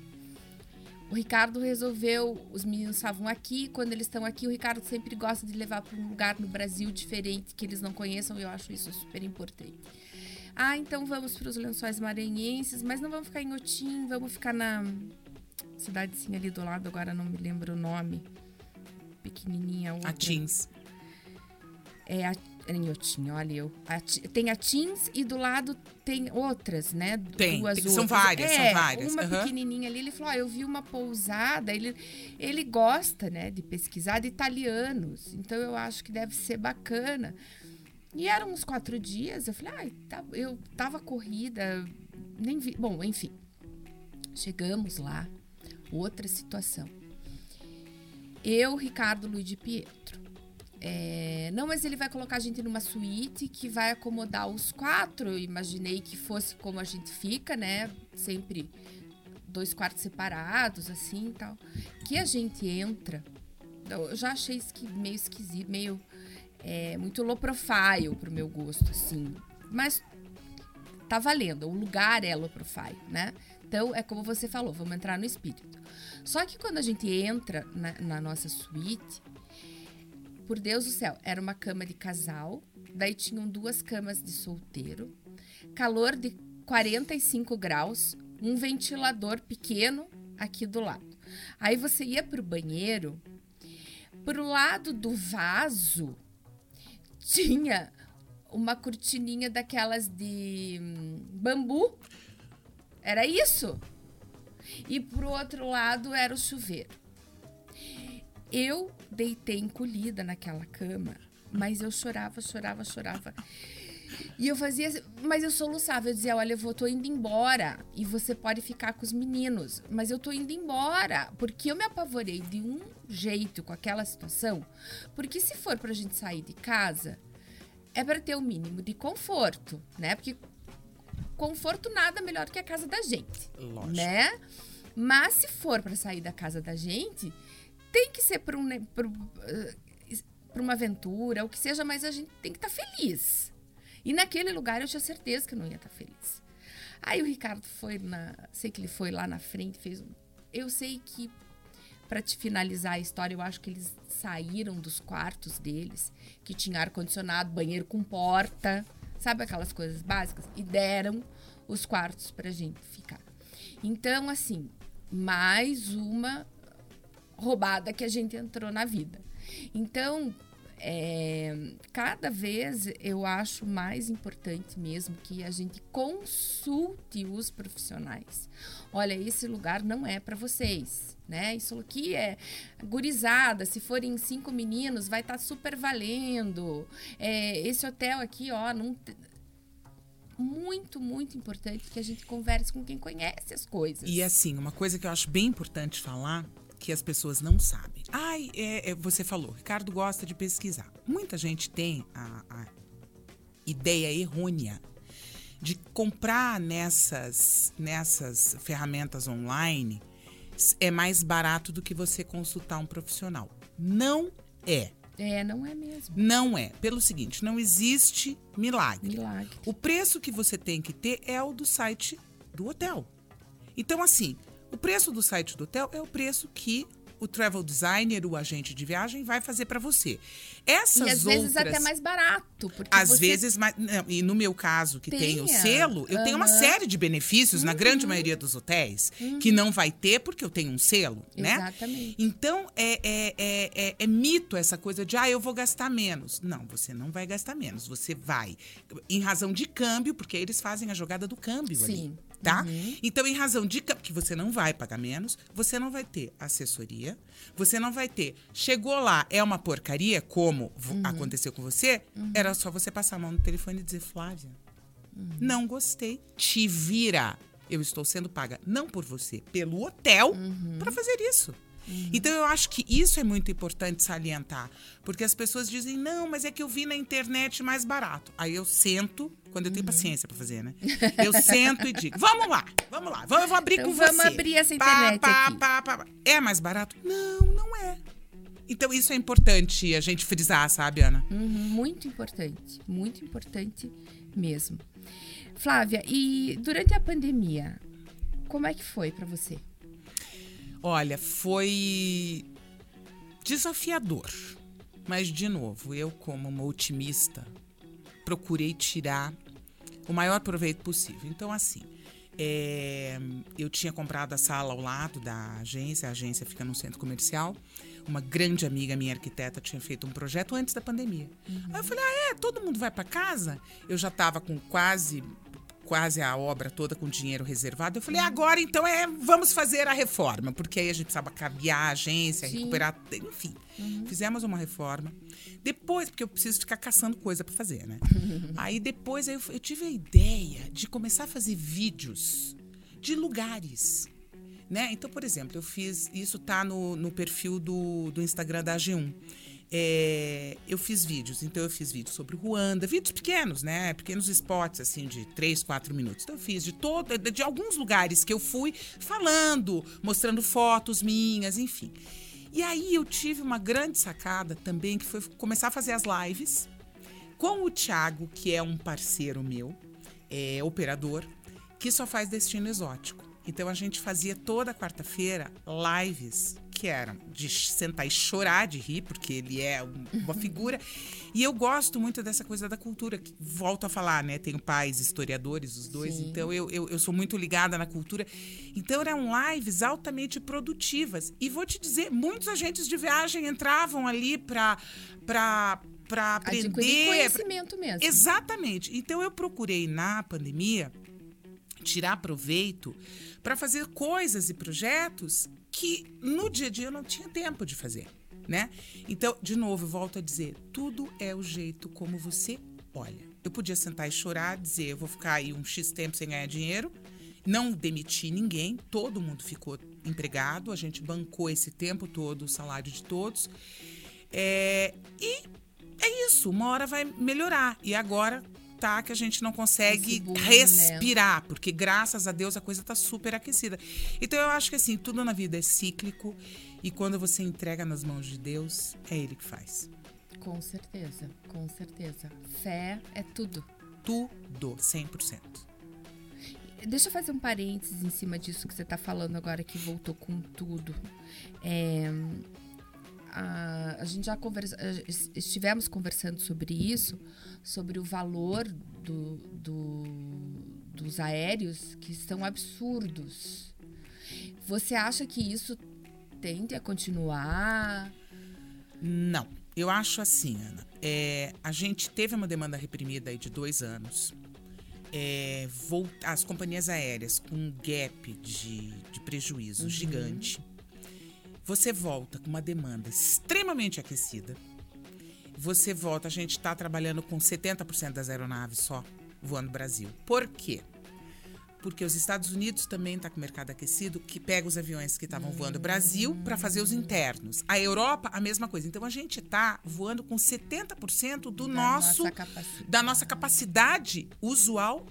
O Ricardo resolveu, os meninos estavam aqui, quando eles estão aqui, o Ricardo sempre gosta de levar para um lugar no Brasil diferente que eles não conheçam, e eu acho isso super importante. Ah, então vamos para os lençóis maranhenses, mas não vamos ficar em Otim, vamos ficar na cidadezinha ali do lado, agora não me lembro o nome. Pequenininha. Outra. Atins. É a em Otim, olha eu. A, tem a Teams e do lado tem outras, né? Tem, Duas tem outras. são várias, é, são várias. Uma uhum. pequenininha ali, ele falou: eu vi uma pousada. Ele, ele gosta, né, de pesquisar de italianos. Então eu acho que deve ser bacana. E eram uns quatro dias. Eu falei: ah, tá, eu tava corrida, nem vi. Bom, enfim. Chegamos lá. Outra situação. Eu, Ricardo Luiz de Pietro. É, não, mas ele vai colocar a gente numa suíte que vai acomodar os quatro. Eu imaginei que fosse como a gente fica, né? Sempre dois quartos separados, assim e tal. Que a gente entra. Eu já achei esqui, meio esquisito, meio. É, muito low profile pro meu gosto, assim. Mas tá valendo. O lugar é low profile, né? Então, é como você falou, vamos entrar no espírito. Só que quando a gente entra na, na nossa suíte, por Deus do céu, era uma cama de casal, daí tinham duas camas de solteiro, calor de 45 graus, um ventilador pequeno aqui do lado. Aí você ia pro banheiro, pro lado do vaso tinha uma cortininha daquelas de hum, bambu. Era isso. E pro outro lado era o chuveiro. Eu deitei encolhida naquela cama, mas eu chorava, chorava, chorava. E eu fazia, mas eu soluçava, eu dizia, olha, eu vou, tô indo embora e você pode ficar com os meninos, mas eu tô indo embora, porque eu me apavorei de um jeito com aquela situação, porque se for pra gente sair de casa, é para ter o mínimo de conforto, né? Porque conforto nada melhor que a casa da gente, Lógico. né? Mas se for para sair da casa da gente, tem que ser para um, né, pra, uma aventura, o que seja, mas a gente tem que estar tá feliz. E naquele lugar eu tinha certeza que eu não ia estar tá feliz. Aí o Ricardo foi na. Sei que ele foi lá na frente, fez. Eu sei que, para te finalizar a história, eu acho que eles saíram dos quartos deles, que tinha ar-condicionado, banheiro com porta, sabe aquelas coisas básicas? E deram os quartos pra gente ficar. Então, assim, mais uma roubada que a gente entrou na vida. Então, é, cada vez eu acho mais importante mesmo que a gente consulte os profissionais. Olha, esse lugar não é para vocês, né? Isso aqui é gurizada. Se forem cinco meninos, vai estar tá super valendo. É, esse hotel aqui, ó, não muito, muito importante que a gente converse com quem conhece as coisas. E assim, uma coisa que eu acho bem importante falar que as pessoas não sabem. Ai, é, é, você falou, Ricardo gosta de pesquisar. Muita gente tem a, a ideia errônea de comprar nessas, nessas ferramentas online é mais barato do que você consultar um profissional. Não é. É, não é mesmo. Não é. Pelo seguinte, não existe milagre. Milagre. O preço que você tem que ter é o do site do hotel. Então, assim, o preço do site do hotel é o preço que o travel designer, o agente de viagem, vai fazer para você. Essas e às outras, vezes até mais barato. Porque às você... vezes, mais, não, e no meu caso, que tem o selo, eu tenho uma série de benefícios na grande maioria dos hotéis que não vai ter porque eu tenho um selo, né? Exatamente. Então, é, é, é, é, é mito essa coisa de, ah, eu vou gastar menos. Não, você não vai gastar menos. Você vai, em razão de câmbio, porque eles fazem a jogada do câmbio ali Sim. Tá? Uhum. Então, em razão de que você não vai pagar menos, você não vai ter assessoria, você não vai ter. Chegou lá, é uma porcaria, como Uhum. aconteceu com você, era só você passar a mão no telefone e dizer, Flávia, Uhum. não gostei, te vira. Eu estou sendo paga não por você, pelo hotel, Uhum. para fazer isso. Uhum. Então eu acho que isso é muito importante salientar, porque as pessoas dizem: "Não, mas é que eu vi na internet mais barato". Aí eu sento, quando eu tenho uhum. paciência para fazer, né? Eu sento e digo: "Vamos lá, vamos lá. Vamos, eu vou abrir então, com vamos você". Vamos abrir essa internet pá, aqui. Pá, pá, é mais barato? Não, não é. Então isso é importante a gente frisar, sabe, Ana? Uhum, muito importante, muito importante mesmo. Flávia, e durante a pandemia, como é que foi para você? Olha, foi desafiador. Mas, de novo, eu, como uma otimista, procurei tirar o maior proveito possível. Então, assim, é, eu tinha comprado a sala ao lado da agência, a agência fica no centro comercial. Uma grande amiga minha arquiteta tinha feito um projeto antes da pandemia. Uhum. Aí eu falei: ah, é? Todo mundo vai para casa? Eu já estava com quase quase a obra toda com dinheiro reservado. Eu falei, agora então é, vamos fazer a reforma, porque aí a gente precisava cabear a agência, Sim. recuperar, enfim. Uhum. Fizemos uma reforma. Depois, porque eu preciso ficar caçando coisa para fazer, né? aí depois eu, eu tive a ideia de começar a fazer vídeos de lugares. Né? Então, por exemplo, eu fiz. Isso tá no, no perfil do, do Instagram da AG1 é, eu fiz vídeos. Então, eu fiz vídeos sobre Ruanda, vídeos pequenos, né? Pequenos spots, assim, de 3, 4 minutos. Então, eu fiz de, todo, de, de alguns lugares que eu fui falando, mostrando fotos minhas, enfim. E aí, eu tive uma grande sacada também, que foi começar a fazer as lives com o Thiago, que é um parceiro meu, é operador, que só faz destino exótico. Então a gente fazia toda quarta-feira lives que eram de sentar e chorar de rir, porque ele é uma figura. E eu gosto muito dessa coisa da cultura, que volto a falar, né? Tenho pais historiadores, os dois, Sim. então eu, eu, eu sou muito ligada na cultura. Então eram lives altamente produtivas. E vou te dizer, muitos agentes de viagem entravam ali para para aprender. Adquirir conhecimento mesmo. Exatamente. Então eu procurei na pandemia tirar proveito para fazer coisas e projetos que no dia a dia eu não tinha tempo de fazer, né? Então, de novo, volto a dizer, tudo é o jeito como você olha. Eu podia sentar e chorar, dizer, eu vou ficar aí um X tempo sem ganhar dinheiro, não demiti ninguém, todo mundo ficou empregado, a gente bancou esse tempo todo o salário de todos. É, e é isso, uma hora vai melhorar. E agora tá que a gente não consegue boom, respirar, né? porque graças a Deus a coisa tá super aquecida. Então eu acho que assim, tudo na vida é cíclico e quando você entrega nas mãos de Deus, é ele que faz. Com certeza, com certeza. Fé é tudo. Tudo, 100%. Deixa eu fazer um parênteses em cima disso que você está falando agora, que voltou com tudo. É, a, a gente já conversa, estivemos conversando sobre isso, sobre o valor do, do, dos aéreos que são absurdos. Você acha que isso tende a continuar? Não. Eu acho assim, Ana. É, a gente teve uma demanda reprimida aí de dois anos. É, as companhias aéreas com um gap de, de prejuízo uhum. gigante você volta com uma demanda extremamente aquecida. Você volta, a gente está trabalhando com 70% das aeronaves só voando Brasil. Por quê? Porque os Estados Unidos também está com o mercado aquecido, que pega os aviões que estavam voando Brasil para fazer os internos. A Europa, a mesma coisa. Então a gente está voando com 70% do da nosso nossa da nossa capacidade usual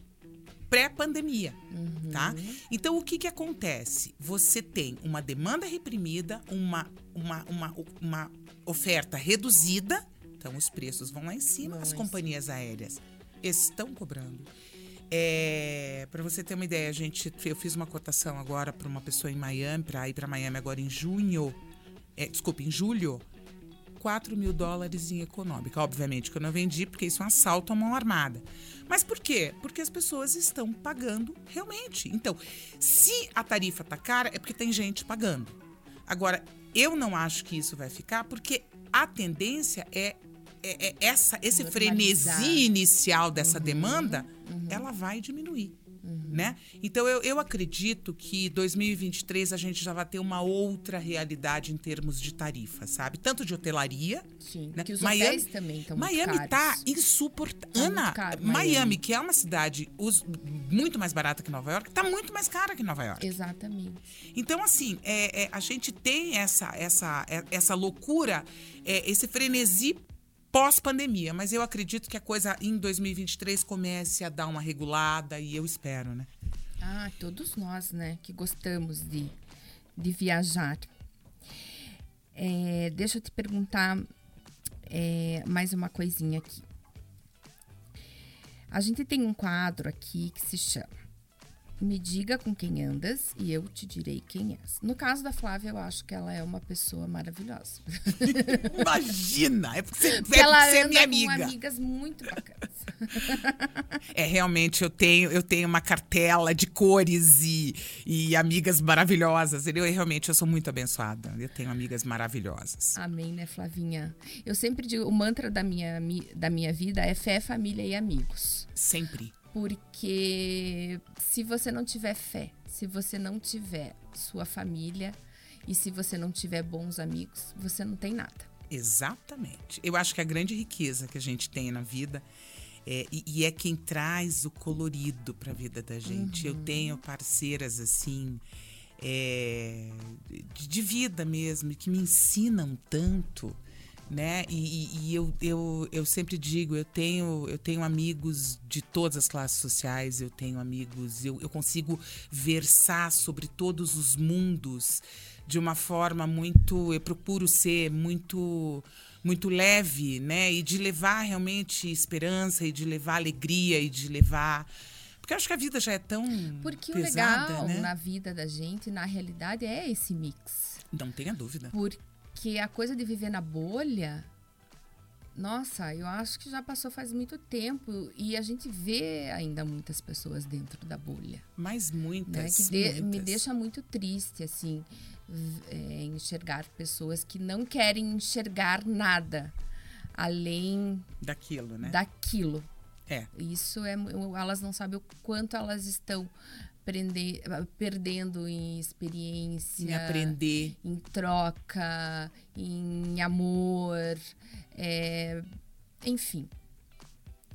pré-pandemia, uhum. tá? Então, o que que acontece? Você tem uma demanda reprimida, uma, uma, uma, uma oferta reduzida, então os preços vão lá em cima, as companhias aéreas estão cobrando. É, para você ter uma ideia, gente, eu fiz uma cotação agora para uma pessoa em Miami, para ir para Miami agora em junho, é, desculpa, em julho, 4 mil dólares em econômica. Obviamente que eu não vendi, porque isso é um assalto à mão armada. Mas por quê? Porque as pessoas estão pagando realmente. Então, se a tarifa tá cara, é porque tem gente pagando. Agora, eu não acho que isso vai ficar, porque a tendência é, é, é essa, esse frenesi inicial dessa uhum, demanda, uhum. ela vai diminuir. Uhum. né? Então eu, eu acredito que 2023 a gente já vai ter uma outra realidade em termos de tarifa, sabe? Tanto de hotelaria, Sim, né? que os Miami, hotéis também estão muito Miami caros. tá insuportável. Tá Ana, caro, Miami. Miami. que é uma cidade us- muito mais barata que Nova York, tá muito mais cara que Nova York. Exatamente. Então, assim, é, é, a gente tem essa, essa, é, essa loucura, é, esse frenesi pós-pandemia. Mas eu acredito que a coisa em 2023 comece a dar uma regulada e eu espero, né? Ah, todos nós, né, que gostamos de, de viajar. É, deixa eu te perguntar é, mais uma coisinha aqui. A gente tem um quadro aqui que se chama Me diga com quem andas e eu te direi quem és. No caso da Flávia, eu acho que ela é uma pessoa maravilhosa. Imagina! É porque você, é Porque ela porque você é minha com amiga. amigas muito bacanas. É, realmente, eu tenho, eu tenho uma cartela de cores e, e amigas maravilhosas. Eu, realmente, eu sou muito abençoada. Eu tenho amigas maravilhosas. Amém, né, Flavinha? Eu sempre digo, o mantra da minha, mi- da minha vida é fé, família e amigos. Sempre. Porque se você não tiver fé, se você não tiver sua família e se você não tiver bons amigos, você não tem nada. Exatamente. Eu acho que a grande riqueza que a gente tem na vida é, e, e é quem traz o colorido para a vida da gente. Eu tenho parceiras assim é, de, de vida mesmo que me ensinam tanto. Né? E, e- e eu, eu, eu sempre digo, eu tenho, eu tenho amigos de todas as classes sociais, eu tenho amigos, eu, eu consigo versar sobre todos os mundos de uma forma muito. Eu procuro ser muito muito leve, né? E de levar realmente esperança, e de levar alegria, e de levar. Porque eu acho que a vida já é tão Porque pesada, o legal né? na vida da gente, na realidade, é esse mix. Não tenha dúvida. Porque a coisa de viver na bolha, nossa, eu acho que já passou faz muito tempo e a gente vê ainda muitas pessoas dentro da bolha. Mas né? muitas. Que de- me muitas. deixa muito triste, assim, é, enxergar pessoas que não querem enxergar nada além daquilo, né? daquilo. É. Isso é. Elas não sabem o quanto elas estão prende- perdendo em experiência Em aprender. em troca, em amor, é, enfim.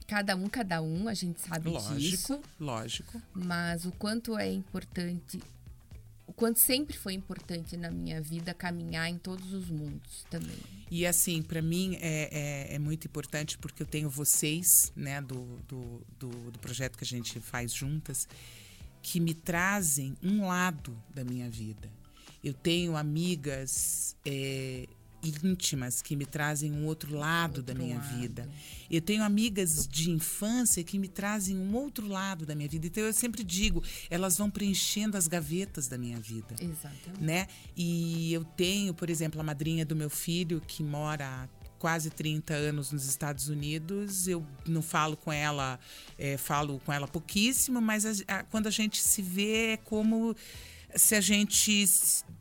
Cada um, cada um, a gente sabe disso, Lógico, lógico. mas o quanto é importante, o quanto sempre foi importante na minha vida caminhar em todos os mundos também. E assim, para mim é, é, é muito importante porque eu tenho vocês, né, do, do, do, do projeto que a gente faz juntas, que me trazem um lado da minha vida. Eu tenho amigas é, íntimas que me trazem um outro lado da Outro minha lado. vida. Eu tenho amigas de infância que me trazem um outro lado da minha vida. Então eu sempre digo, elas vão preenchendo as gavetas da minha vida Exatamente. né? E eu tenho, por exemplo, a madrinha do meu filho que mora quase 30 anos nos Estados Unidos. Eu não falo com ela, é, falo com ela pouquíssimo, mas a- a- quando a gente se vê é como se a gente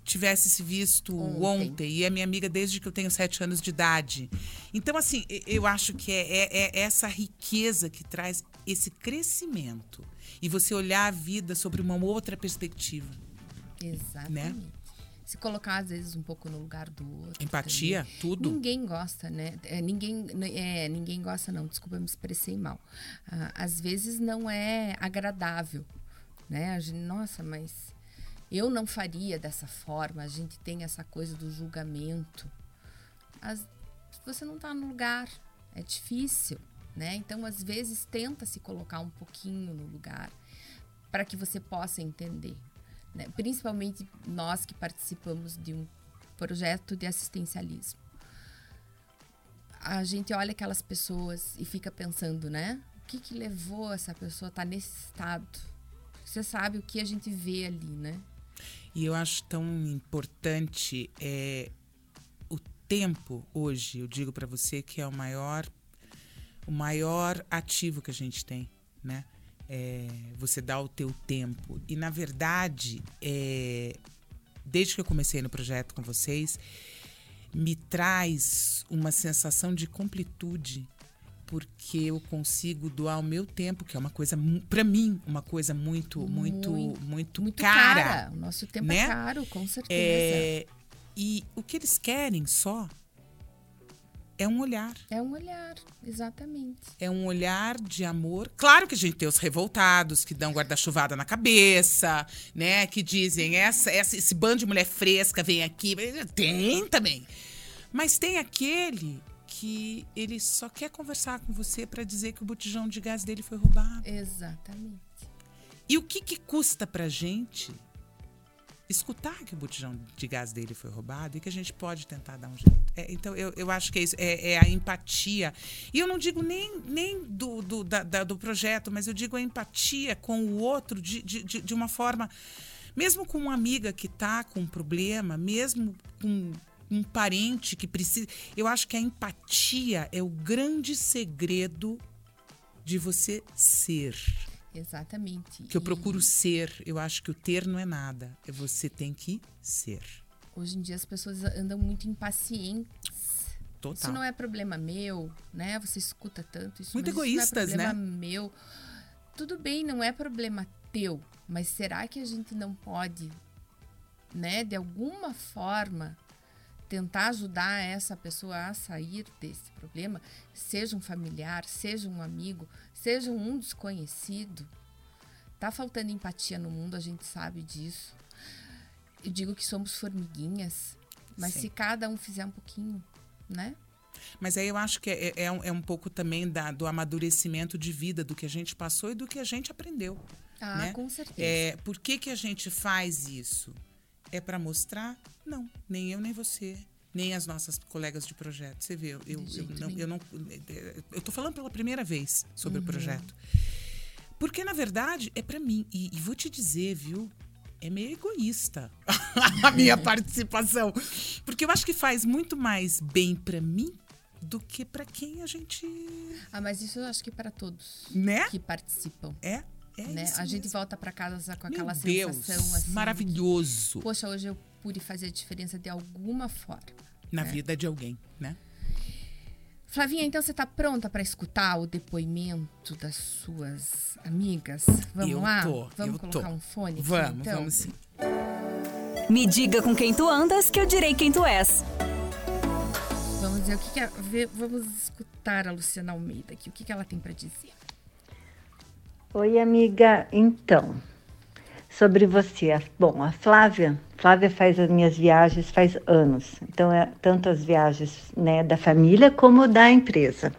tivesse se visto Ontem. ontem. E é minha amiga desde que eu tenho sete anos de idade. Então, assim, eu acho que é, é- é essa riqueza que traz esse crescimento. E você olhar a vida sobre uma outra perspectiva. Exatamente. Se colocar, às vezes, um pouco no lugar do outro. Empatia, também. tudo. Ninguém gosta, né? É, ninguém, é, ninguém gosta, não. Desculpa, eu me expressei mal. Ah, às vezes não é agradável, né? A gente, nossa, mas eu não faria dessa forma. A gente tem essa coisa do julgamento. As, você não está no lugar. É difícil, né? Então, às vezes, tenta se colocar um pouquinho no lugar para que você possa entender. Né? Principalmente nós que participamos de um projeto de assistencialismo. A gente olha aquelas pessoas e fica pensando, né? O que, que levou essa pessoa a estar nesse estado? Você sabe o que a gente vê ali, né? E eu acho tão importante é, o tempo hoje. Eu digo para você que é o maior, o maior ativo que a gente tem, né? É, você dá o teu tempo. E na verdade, é, desde que eu comecei no projeto com vocês, me traz uma sensação de completude, porque eu consigo doar o meu tempo, que é uma coisa, para mim, uma coisa muito, muito, muito, muito, Muito cara. cara. O nosso tempo né? é caro, com certeza. É, e o que eles querem só é um olhar. É um olhar, exatamente. É um olhar de amor. Claro que a gente tem os revoltados que dão guarda-chuvada na cabeça, né? Que dizem, essa, essa, esse bando de mulher fresca vem aqui. Tem também. Mas tem aquele que ele só quer conversar com você para dizer que o botijão de gás dele foi roubado. Exatamente. E o que, que custa pra gente escutar que o botijão de gás dele foi roubado e que a gente pode tentar dar um jeito. É, então, eu, eu acho que é isso, é, é, a empatia. E eu não digo nem, nem do, do, da, da, do projeto, mas eu digo a empatia com o outro de, de, de, de uma forma. Mesmo com uma amiga que está com um problema, mesmo com um parente que precisa. Eu acho que a empatia é o grande segredo de você ser. Exatamente. Que eu E procuro ser. Eu acho que o ter não é nada. É você tem que ser. Hoje em dia as pessoas andam muito impacientes. Total. Isso não é problema meu, né? Você escuta tanto isso. Muito egoístas, isso não é né? problema meu. Tudo bem, não é problema teu, mas será que a gente não pode, né, de alguma forma tentar ajudar essa pessoa a sair desse problema, seja um familiar, seja um amigo, seja um desconhecido? Tá faltando empatia no mundo, a gente sabe disso. Eu digo que somos formiguinhas, mas Sim. se cada um fizer um pouquinho, né? Mas aí eu acho que é, é, um, é um pouco também da, do amadurecimento de vida, do que a gente passou e do que a gente aprendeu. Ah, né? com certeza. É, por que, que a gente faz isso? É para mostrar? Não, nem eu nem você, nem as nossas colegas de projeto. Você vê, eu, eu, jeito não, eu não, eu tô falando pela primeira vez sobre Uhum. o projeto, porque na verdade é para mim e, e vou te dizer, viu? É meio egoísta a minha participação, porque eu acho que faz muito mais bem para mim do que para quem a gente, Ah, mas isso eu acho que para todos né? que participam, É, é né? isso A gente mesmo. volta para casa com Meu aquela Deus, sensação assim. maravilhoso que, Poxa, hoje eu pude fazer a diferença de alguma forma. na vida de alguém, né? Flavinha, então você tá pronta para escutar o depoimento das suas amigas? Vamos Eu lá? tô, Vamos eu colocar tô. um fone? aqui, Vamos, então? vamos sim. Me diga com quem tu andas que eu direi quem tu és. Vamos ver o que, que a- ver- vamos escutar a Luciana Almeida aqui. O que, que ela tem para dizer? Oi, amiga. Então, sobre você. Bom, a Flávia, Flávia faz as minhas viagens faz anos. Então, é tanto as viagens né, da família como da empresa.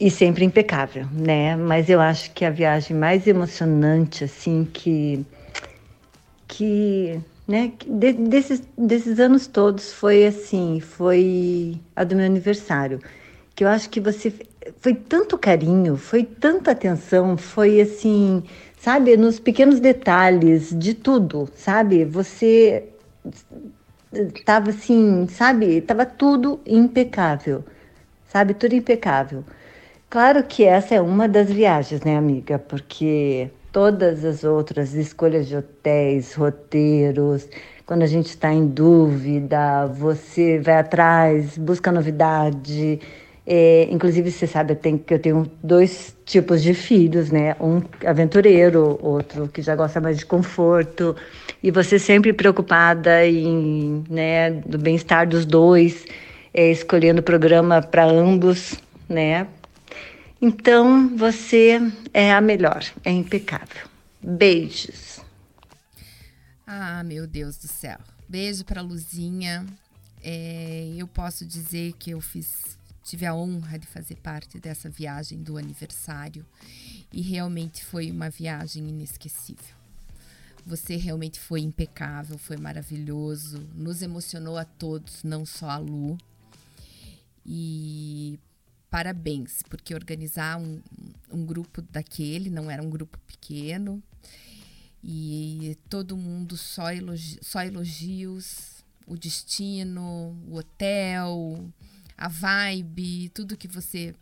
E sempre impecável, né? Mas eu acho que a viagem mais emocionante, assim, que. que né, de- desses, desses anos todos foi assim, foi a do meu aniversário. Que eu acho que você foi tanto carinho, foi tanta atenção, foi assim, sabe, nos pequenos detalhes de tudo, sabe? Você tava assim, sabe, tava tudo impecável, sabe, tudo impecável. Claro que essa é uma das viagens, né, amiga? Porque todas as outras escolhas de hotéis, roteiros, quando a gente está em dúvida, você vai atrás, busca novidade. É, inclusive, você sabe eu tenho, que eu tenho dois tipos de filhos, né? Um aventureiro, outro que já gosta mais de conforto. E você sempre preocupada em, né, do bem-estar dos dois, é, escolhendo programa para ambos, né? Então, você é a melhor, é impecável. Beijos. Ah, meu Deus do céu. Beijo pra Luzinha. É, eu posso dizer que eu fiz, tive a honra de fazer parte dessa viagem do aniversário e realmente foi uma viagem inesquecível. Você realmente foi impecável, foi maravilhoso, nos emocionou a todos, não só a Lu. E parabéns, porque organizar um, um grupo daquele não era um grupo pequeno, e todo mundo só, elogi só elogios, o destino, o hotel, a vibe, tudo que você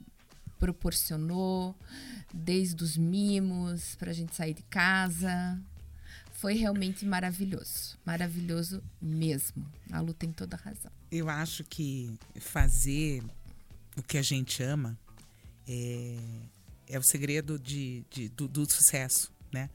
proporcionou, desde os mimos para a gente sair de casa. Foi realmente maravilhoso, maravilhoso mesmo. A Lu tem toda a razão. Eu acho que fazer o que a gente ama é, é o segredo de, de do, do sucesso, né?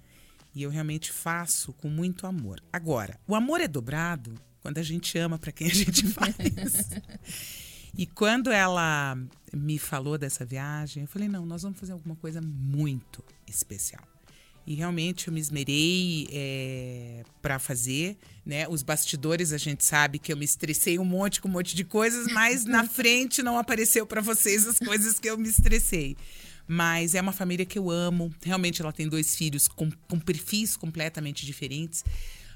E eu realmente faço com muito amor. Agora, o amor é dobrado quando a gente ama para quem a gente faz. e quando ela me falou dessa viagem, eu falei: não, nós vamos fazer alguma coisa muito especial. E realmente eu me esmerei é, para fazer, né? Os bastidores a gente sabe que eu me estressei um monte com um monte de coisas, mas na frente não apareceu para vocês as coisas que eu me estressei. Mas é uma família que eu amo. Realmente ela tem dois filhos com, com perfis completamente diferentes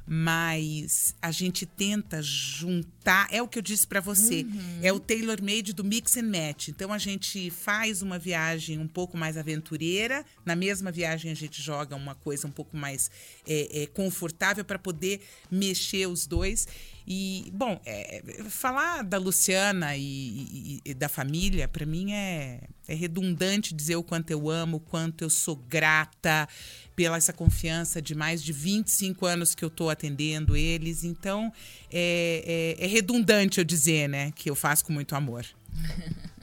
mas a gente tenta juntar. É o que eu disse para você, uhum. é o tailor made do mix and match. Então a gente faz uma viagem um pouco mais aventureira, na mesma viagem a gente joga uma coisa um pouco mais é, é, confortável para poder mexer os dois. E, bom, é, falar da Luciana e, e, e da família, para mim é, é redundante dizer o quanto eu amo, o quanto eu sou grata pela essa confiança de mais de 25 anos que eu estou atendendo eles. Então, é, é, é redundante eu dizer, né, que eu faço com muito amor.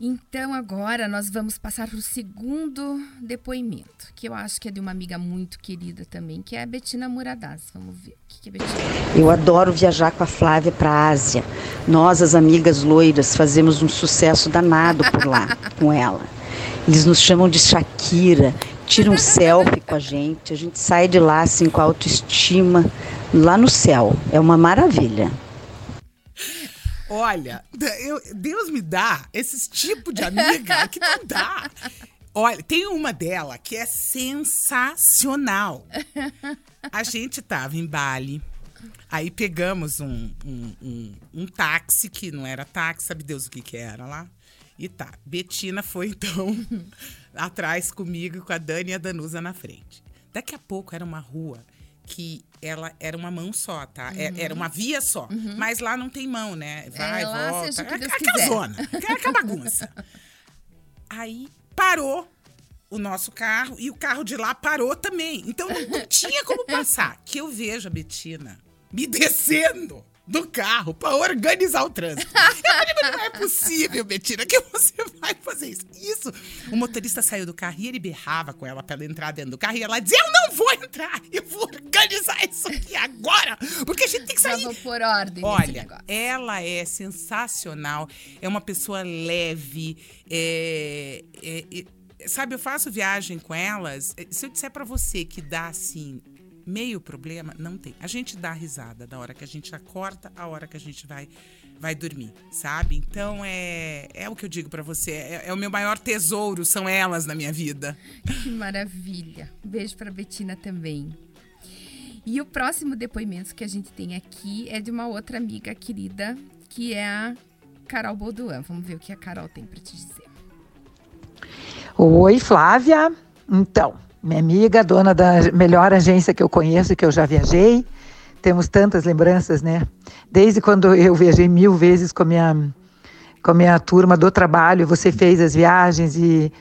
Então, agora nós vamos passar para o segundo depoimento, que eu acho que é de uma amiga muito querida também, que é a Betina Muradas. Vamos ver o que, que é Betina. Eu adoro viajar com a Flávia para a Ásia. Nós, as amigas loiras, fazemos um sucesso danado por lá com ela. Eles nos chamam de Shakira, tiram um selfie com a gente, a gente sai de lá assim com a autoestima lá no céu. É uma maravilha. Olha, eu, Deus me dá esse tipo de amiga que não dá. Olha, tem uma dela que é sensacional. A gente tava em Bali, aí pegamos um, um, um, um táxi, que não era táxi, sabe Deus o que que era lá? E tá, Betina foi então atrás comigo, com a Dani e a Danusa na frente. Daqui a pouco era uma rua que ela era uma mão só, tá? É, uhum. Era uma via só. Uhum. Mas lá não tem mão, né? Vai, é, lá, volta. Seja que é Deus aquela quiser. zona, aquela bagunça. Aí parou o nosso carro e o carro de lá parou também. Então não, não tinha como passar. Que eu vejo a Betina me descendo do carro para organizar o trânsito. Eu falei, mas não é possível, Betina, que você vai fazer isso. Isso. O motorista saiu do carro e ele berrava com ela para ela entrar dentro do carro e ela dizia: Eu não vou entrar, eu vou organizar isso aqui agora, porque a gente tem que sair. Já vou por ordem. Olha, ela é sensacional, é uma pessoa leve, é, é, é, sabe, eu faço viagem com elas. Se eu disser para você que dá assim meio problema, não tem. A gente dá risada da hora que a gente acorda, a hora que a gente vai vai dormir, sabe? Então é, é o que eu digo para você, é, é, o meu maior tesouro, são elas na minha vida. Que maravilha. Beijo para Betina também. E o próximo depoimento que a gente tem aqui é de uma outra amiga querida, que é a Carol Bolduan. Vamos ver o que a Carol tem para te dizer. Oi, Flávia. Então, minha amiga, dona da melhor agência que eu conheço, que eu já viajei. Temos tantas lembranças, né? Desde quando eu viajei mil vezes com a minha, com a minha turma do trabalho, você fez as viagens e,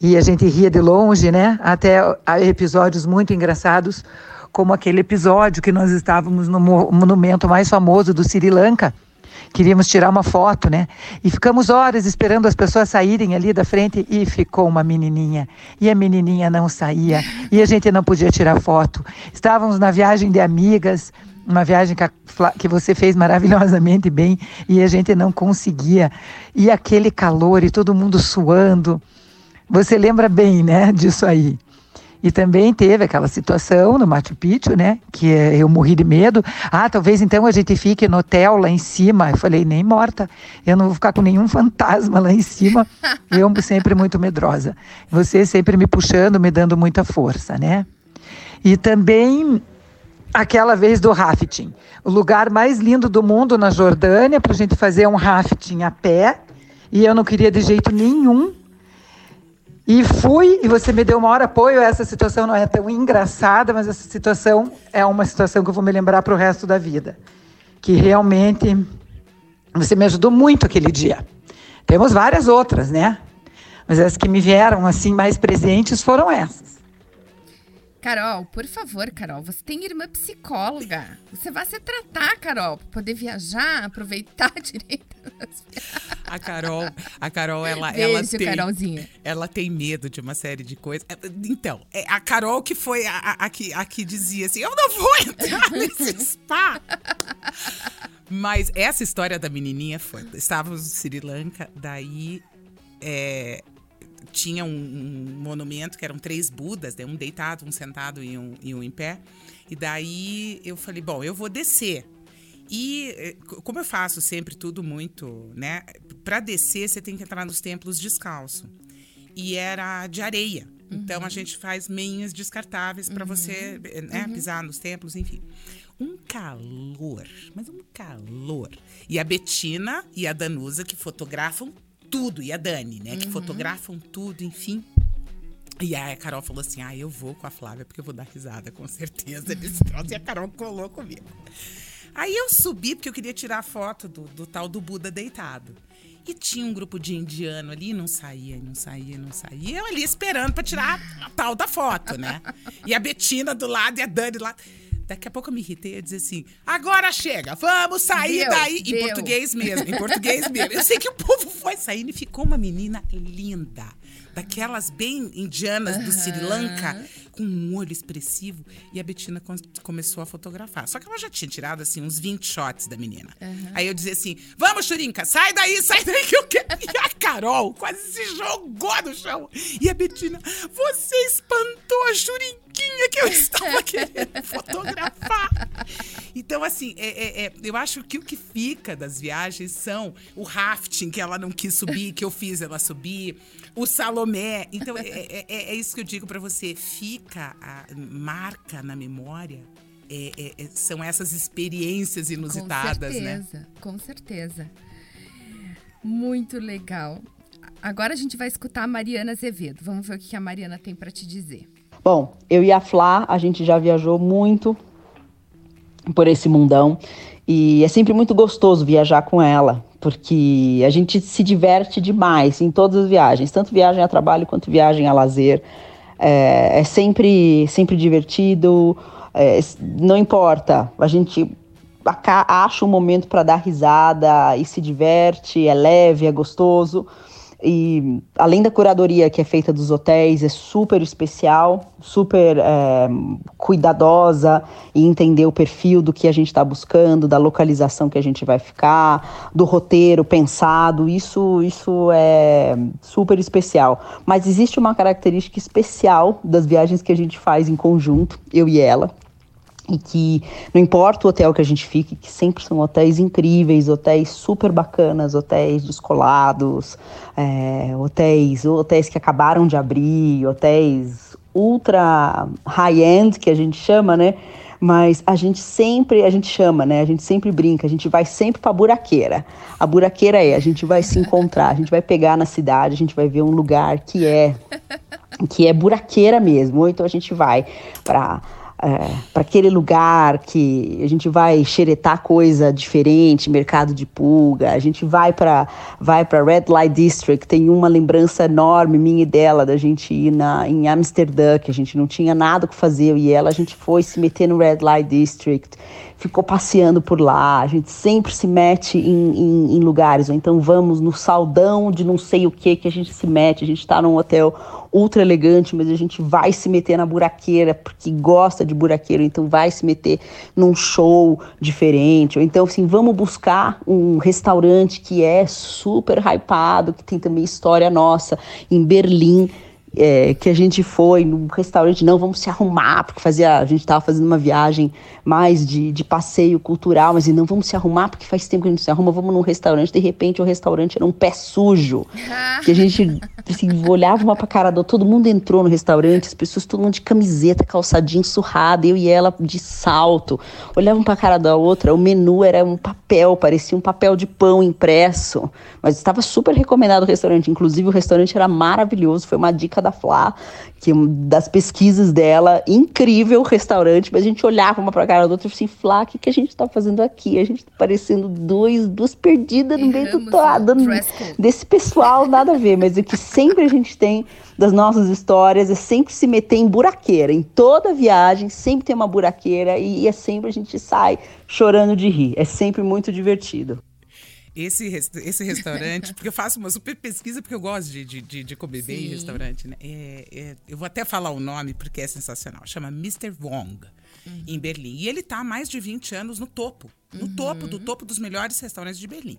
e a gente ria de longe, né? Até episódios muito engraçados, como aquele episódio que nós estávamos no monumento mais famoso do Sri Lanka queríamos tirar uma foto, né? E ficamos horas esperando as pessoas saírem ali da frente e ficou uma menininha. E a menininha não saía e a gente não podia tirar foto. Estávamos na viagem de amigas, uma viagem que, a, que você fez maravilhosamente bem e a gente não conseguia. E aquele calor e todo mundo suando. Você lembra bem, né, disso aí? E também teve aquela situação no Machu Picchu, né? Que eu morri de medo. Ah, talvez então a gente fique no hotel lá em cima. Eu falei, nem morta. Eu não vou ficar com nenhum fantasma lá em cima. Eu sempre muito medrosa. Você sempre me puxando, me dando muita força, né? E também aquela vez do rafting. O lugar mais lindo do mundo na Jordânia para a gente fazer um rafting a pé. E eu não queria de jeito nenhum e fui, e você me deu o maior apoio. Essa situação não é tão engraçada, mas essa situação é uma situação que eu vou me lembrar para o resto da vida. Que realmente você me ajudou muito aquele dia. Temos várias outras, né? Mas as que me vieram assim mais presentes foram essas. Carol, por favor, Carol, você tem irmã psicóloga. Você vai se tratar, Carol, para poder viajar, aproveitar direito. A Carol, a Carol, ela, Beijo, ela tem, Carolzinha. ela tem medo de uma série de coisas. Então, é a Carol que foi a, a, a que, a que dizia assim, eu não vou entrar nesse spa. Mas essa história da menininha foi, estávamos no Sri Lanka, daí é, tinha um, um, monumento que eram três Budas, né? um deitado, um sentado e um, e um em pé. E daí eu falei, bom, eu vou descer. E eh, como eu faço sempre tudo muito, né? Para descer, você tem que entrar nos templos descalço. E era de areia. Uhum. Então a gente faz meinhas descartáveis para uhum. você eh, né, uhum. pisar nos templos, enfim. Um calor, mas um calor. E a Betina e a Danusa que fotografam tudo, e a Dani, né, que uhum. fotografam tudo, enfim. E aí a Carol falou assim: ah, eu vou com a Flávia porque eu vou dar risada, com certeza, nesse troço. E a Carol colou comigo. Aí eu subi porque eu queria tirar foto do, do tal do Buda deitado. E tinha um grupo de indiano ali, não saía, não saía, não saía. Eu ali esperando para tirar a tal da foto, né? E a Betina do lado e a Dani do lado. Daqui a pouco eu me irritei a dizer assim: agora chega, vamos sair deu, daí. Deu. Em português mesmo, em português mesmo. Eu sei que o povo foi saindo e ficou uma menina linda daquelas bem indianas uhum. do Sri Lanka, com um olho expressivo. E a Betina começou a fotografar. Só que ela já tinha tirado, assim, uns 20 shots da menina. Uhum. Aí eu dizia assim: vamos, Churinca, sai daí, sai daí que eu quero. E a Carol quase se jogou no chão. E a Betina, você espantou a Que eu estava querendo fotografar. Então, assim, é, é, é, eu acho que o que fica das viagens são o rafting, que ela não quis subir, que eu fiz ela subir, o Salomé. Então, é, é, é, é isso que eu digo para você. Fica, a, marca na memória. É, é, são essas experiências inusitadas, com né? certeza, né? Com certeza. Muito legal. Agora a gente vai escutar a Mariana Azevedo. Vamos ver o que a Mariana tem para te dizer. Bom, eu e a Flá, a gente já viajou muito por esse mundão e é sempre muito gostoso viajar com ela, porque a gente se diverte demais em todas as viagens, tanto viagem a trabalho quanto viagem a lazer. É, é sempre, sempre divertido, é, não importa, a gente acha um momento para dar risada e se diverte, é leve, é gostoso. E além da curadoria que é feita dos hotéis, é super especial, super é, cuidadosa e entender o perfil do que a gente está buscando, da localização que a gente vai ficar, do roteiro pensado. Isso, isso é super especial. Mas existe uma característica especial das viagens que a gente faz em conjunto, eu e ela, e que não importa o hotel que a gente fique, que sempre são hotéis incríveis, hotéis super bacanas, hotéis descolados, é, hotéis, hotéis que acabaram de abrir, hotéis ultra high-end que a gente chama, né? Mas a gente sempre, a gente chama, né? A gente sempre brinca, a gente vai sempre pra buraqueira. A buraqueira é, a gente vai se encontrar, a gente vai pegar na cidade, a gente vai ver um lugar que é que é buraqueira mesmo. Ou então a gente vai para é, para aquele lugar que a gente vai xeretar coisa diferente, mercado de pulga, a gente vai para vai para Red Light District, tem uma lembrança enorme minha e dela da gente ir na, em Amsterdã, que a gente não tinha nada que fazer, e ela a gente foi se meter no Red Light District, ficou passeando por lá, a gente sempre se mete em, em, em lugares, ou então vamos no saldão de não sei o que que a gente se mete, a gente está num hotel ultra elegante, mas a gente vai se meter na buraqueira porque gosta de buraqueiro, então vai se meter num show diferente. Ou então, assim, vamos buscar um restaurante que é super hypado, que tem também história nossa, em Berlim é, que a gente foi num restaurante, não, vamos se arrumar, porque fazia, a gente estava fazendo uma viagem mais de, de passeio cultural, mas não, vamos se arrumar, porque faz tempo que a gente se arruma, vamos num restaurante, de repente o restaurante era um pé sujo, que a gente assim, olhava uma pra cara do todo mundo entrou no restaurante, as pessoas todo mundo de camiseta, calçadinho surrado, eu e ela de salto, olhavam pra cara da outra, o menu era um papel, parecia um papel de pão impresso, mas estava super recomendado o restaurante, inclusive o restaurante era maravilhoso, foi uma dica da Flá, que das pesquisas dela, incrível restaurante, mas a gente olhava uma pra cara da outra e assim, Flá, o que, que a gente tá fazendo aqui? A gente tá parecendo dois, duas perdidas no meio do todo, desse pessoal, nada a ver, mas o que sempre a gente tem das nossas histórias, é sempre se meter em buraqueira. Em toda viagem, sempre tem uma buraqueira e, e é sempre a gente sai chorando de rir. É sempre muito divertido. Esse, esse restaurante, porque eu faço uma super pesquisa, porque eu gosto de, de, de comer bem em restaurante, né? É, é, eu vou até falar o nome porque é sensacional. Chama Mr. Wong, uhum. em Berlim. E ele está há mais de 20 anos no topo. No uhum. topo do topo dos melhores restaurantes de Berlim.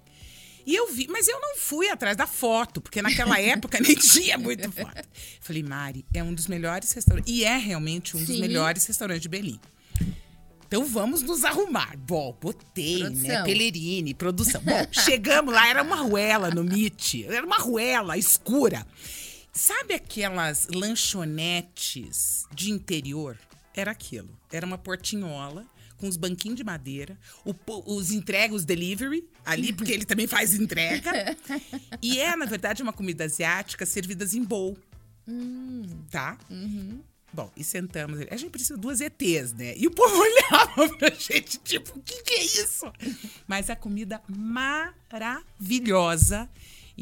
E eu vi, mas eu não fui atrás da foto, porque naquela época nem tinha muito foto. Falei, Mari, é um dos melhores restaurantes. E é realmente um Sim. dos melhores restaurantes de Berlim. Então vamos nos arrumar. Bom, botei, né, produção. né? Pelerine, produção. Bom, chegamos lá, era uma ruela no MIT. Era uma ruela escura. Sabe aquelas lanchonetes de interior? Era aquilo. Era uma portinhola com os banquinhos de madeira, o, os entrega, os delivery ali, porque ele também faz entrega. e é, na verdade, uma comida asiática servidas em bowl. Hum. Tá? Uhum. Bom, e sentamos. A gente precisa de duas ETs, né? E o povo olhava pra gente, tipo, o que, que é isso? Mas a comida maravilhosa.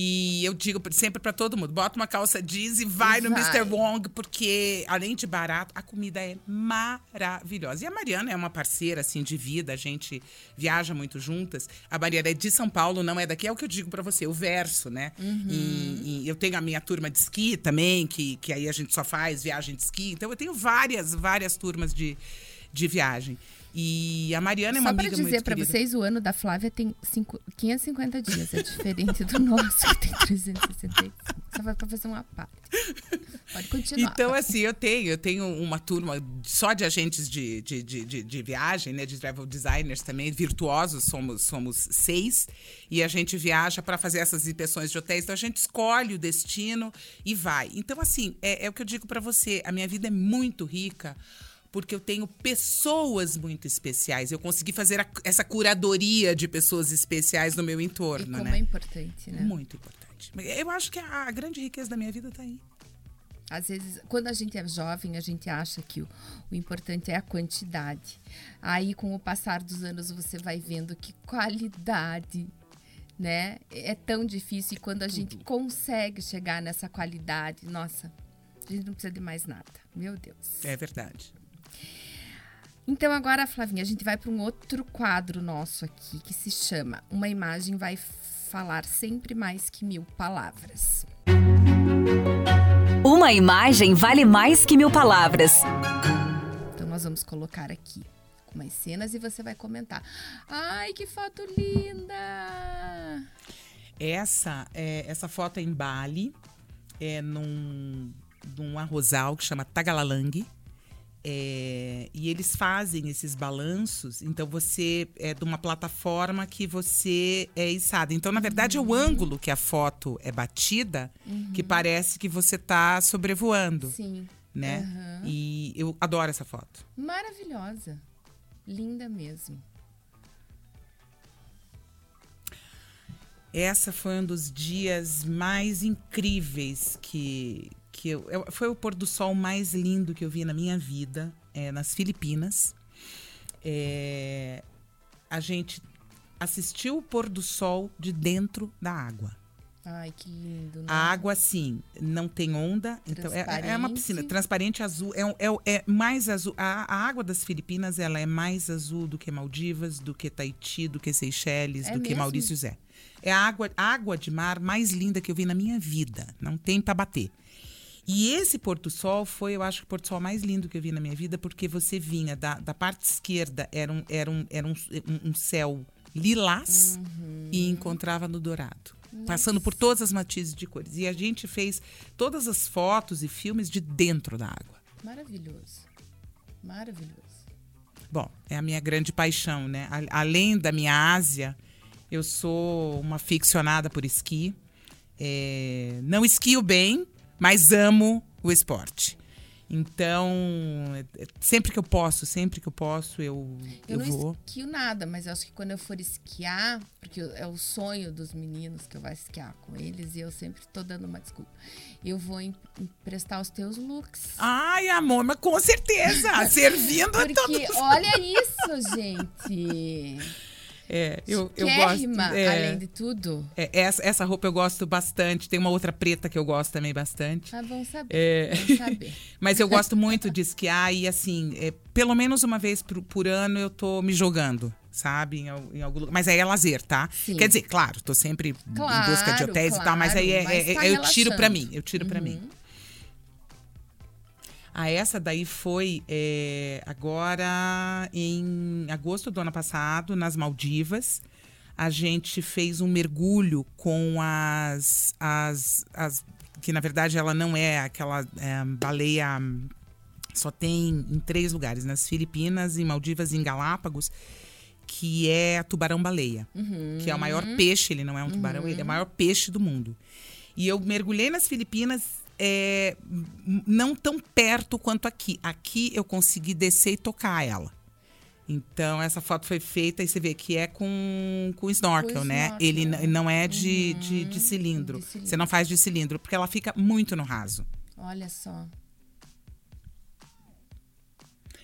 E eu digo sempre para todo mundo: bota uma calça jeans e vai, vai, no Mr. Wong, porque além de barato, a comida é maravilhosa. E a Mariana é uma parceira assim de vida, a gente viaja muito juntas. A Mariana é de São Paulo, não é daqui, é o que eu digo para você, o verso, né? Uhum. E, e, eu tenho a minha turma de esqui também, que, que aí a gente só faz viagem de esqui. Então eu tenho várias, várias turmas de, de viagem. E a Mariana é uma amiga muito Só para dizer para vocês, o ano da Flávia tem cinco, 550 dias. É diferente do nosso, que tem 365. Só vai para fazer uma parte. Pode continuar. Então, assim, eu tenho, eu tenho uma turma só de agentes de, de, de, de, de viagem, né? De travel designers também, virtuosos, somos, somos seis. E a gente viaja para fazer essas inspeções de hotéis. Então, a gente escolhe o destino e vai. Então, assim, é, é o que eu digo para você. A minha vida é muito rica porque eu tenho pessoas muito especiais. Eu consegui fazer a, essa curadoria de pessoas especiais no meu entorno, e como né? é importante, né? Muito importante. Eu acho que a, a grande riqueza da minha vida está aí. Às vezes, quando a gente é jovem, a gente acha que o, o, importante é a quantidade. Aí, com o passar dos anos, você vai vendo que qualidade, né? É tão difícil. E quando a gente consegue chegar nessa qualidade, nossa, a gente não precisa de mais nada. Meu Deus. É verdade. Então agora, Flavinha, a gente vai para um outro quadro nosso aqui que se chama Uma imagem vai falar sempre mais que mil palavras. Uma imagem vale mais que mil palavras. Então nós vamos colocar aqui umas cenas e você vai comentar. Ai, que foto linda! Essa é, essa foto é em Bali, é num, num arrozal que chama Tagalalang é, e eles fazem esses balanços, então você é de uma plataforma que você é içada. Então, na verdade, uhum. é o uhum. ângulo que a foto é batida uhum. que parece que você está sobrevoando. Sim. Né? Uhum. E eu adoro essa foto. Maravilhosa. Linda mesmo. Essa foi um dos dias mais incríveis que, que eu, eu, foi o pôr do sol mais lindo que eu vi na minha vida, é, nas Filipinas. É, a gente assistiu o pôr do sol de dentro da água. Ai, que lindo. Né? A água, sim, não tem onda. Então é, é, uma piscina transparente azul. É, é, é mais azul. A, a, água das Filipinas ela é mais azul do que Maldivas, do que Tahiti, do que Seychelles, é do mesmo? que Maurício Zé. É a água, a água de mar mais linda que eu vi na minha vida. Não tem para bater. E esse Porto Sol foi, eu acho, o Porto Sol mais lindo que eu vi na minha vida, porque você vinha da, da parte esquerda, era um, era um, era um, um céu lilás uhum. e encontrava no dourado. Nossa. Passando por todas as matizes de cores. E a gente fez todas as fotos e filmes de dentro da água. Maravilhoso. Maravilhoso. Bom, é a minha grande paixão, né? Além da minha Ásia, eu sou uma ficcionada por esqui. É, não esquio bem, mas amo o esporte. Então, é, sempre que eu posso, sempre que eu posso, eu, eu, eu não vou. esquio nada, mas acho que quando eu for esquiar, porque é o sonho dos meninos que eu vou esquiar com eles, e eu sempre tô dando uma desculpa. Eu vou emprestar os teus looks. Ai, amor, mas com certeza! Servindo porque, a todos. olha isso, gente! É, eu, eu gosto. É, além de tudo. É, essa, essa roupa eu gosto bastante. Tem uma outra preta que eu gosto também bastante. Ah, bom saber. É... Bom saber. Mas eu gosto muito de esquiar e, assim, é, pelo menos uma vez por, por, ano eu tô me jogando. Sabe, em, em algum lugar. Mas aí é lazer, tá? Sim. Quer dizer, claro, tô sempre claro, em busca de hotéis claro, e tal, mas aí é, mas é, tá eu tiro para mim. Eu tiro uhum. para mim. Ah, essa daí foi é, agora em agosto do ano passado, nas Maldivas. A gente fez um mergulho com as. as, as que na verdade ela não é aquela é, baleia. Só tem em três lugares, nas Filipinas, em Maldivas e em Galápagos, que é a tubarão-baleia. Uhum. Que é o maior peixe, ele não é um tubarão, uhum. ele é o maior peixe do mundo. E eu mergulhei nas Filipinas é, não tão perto quanto aqui. Aqui eu consegui descer e tocar ela. Então, essa foto foi feita e você vê que é com, com snorkel, né? Snorkel. Ele não é de, uhum. de, de, cilindro. de, cilindro. Você não faz de cilindro, porque ela fica muito no raso. Olha só.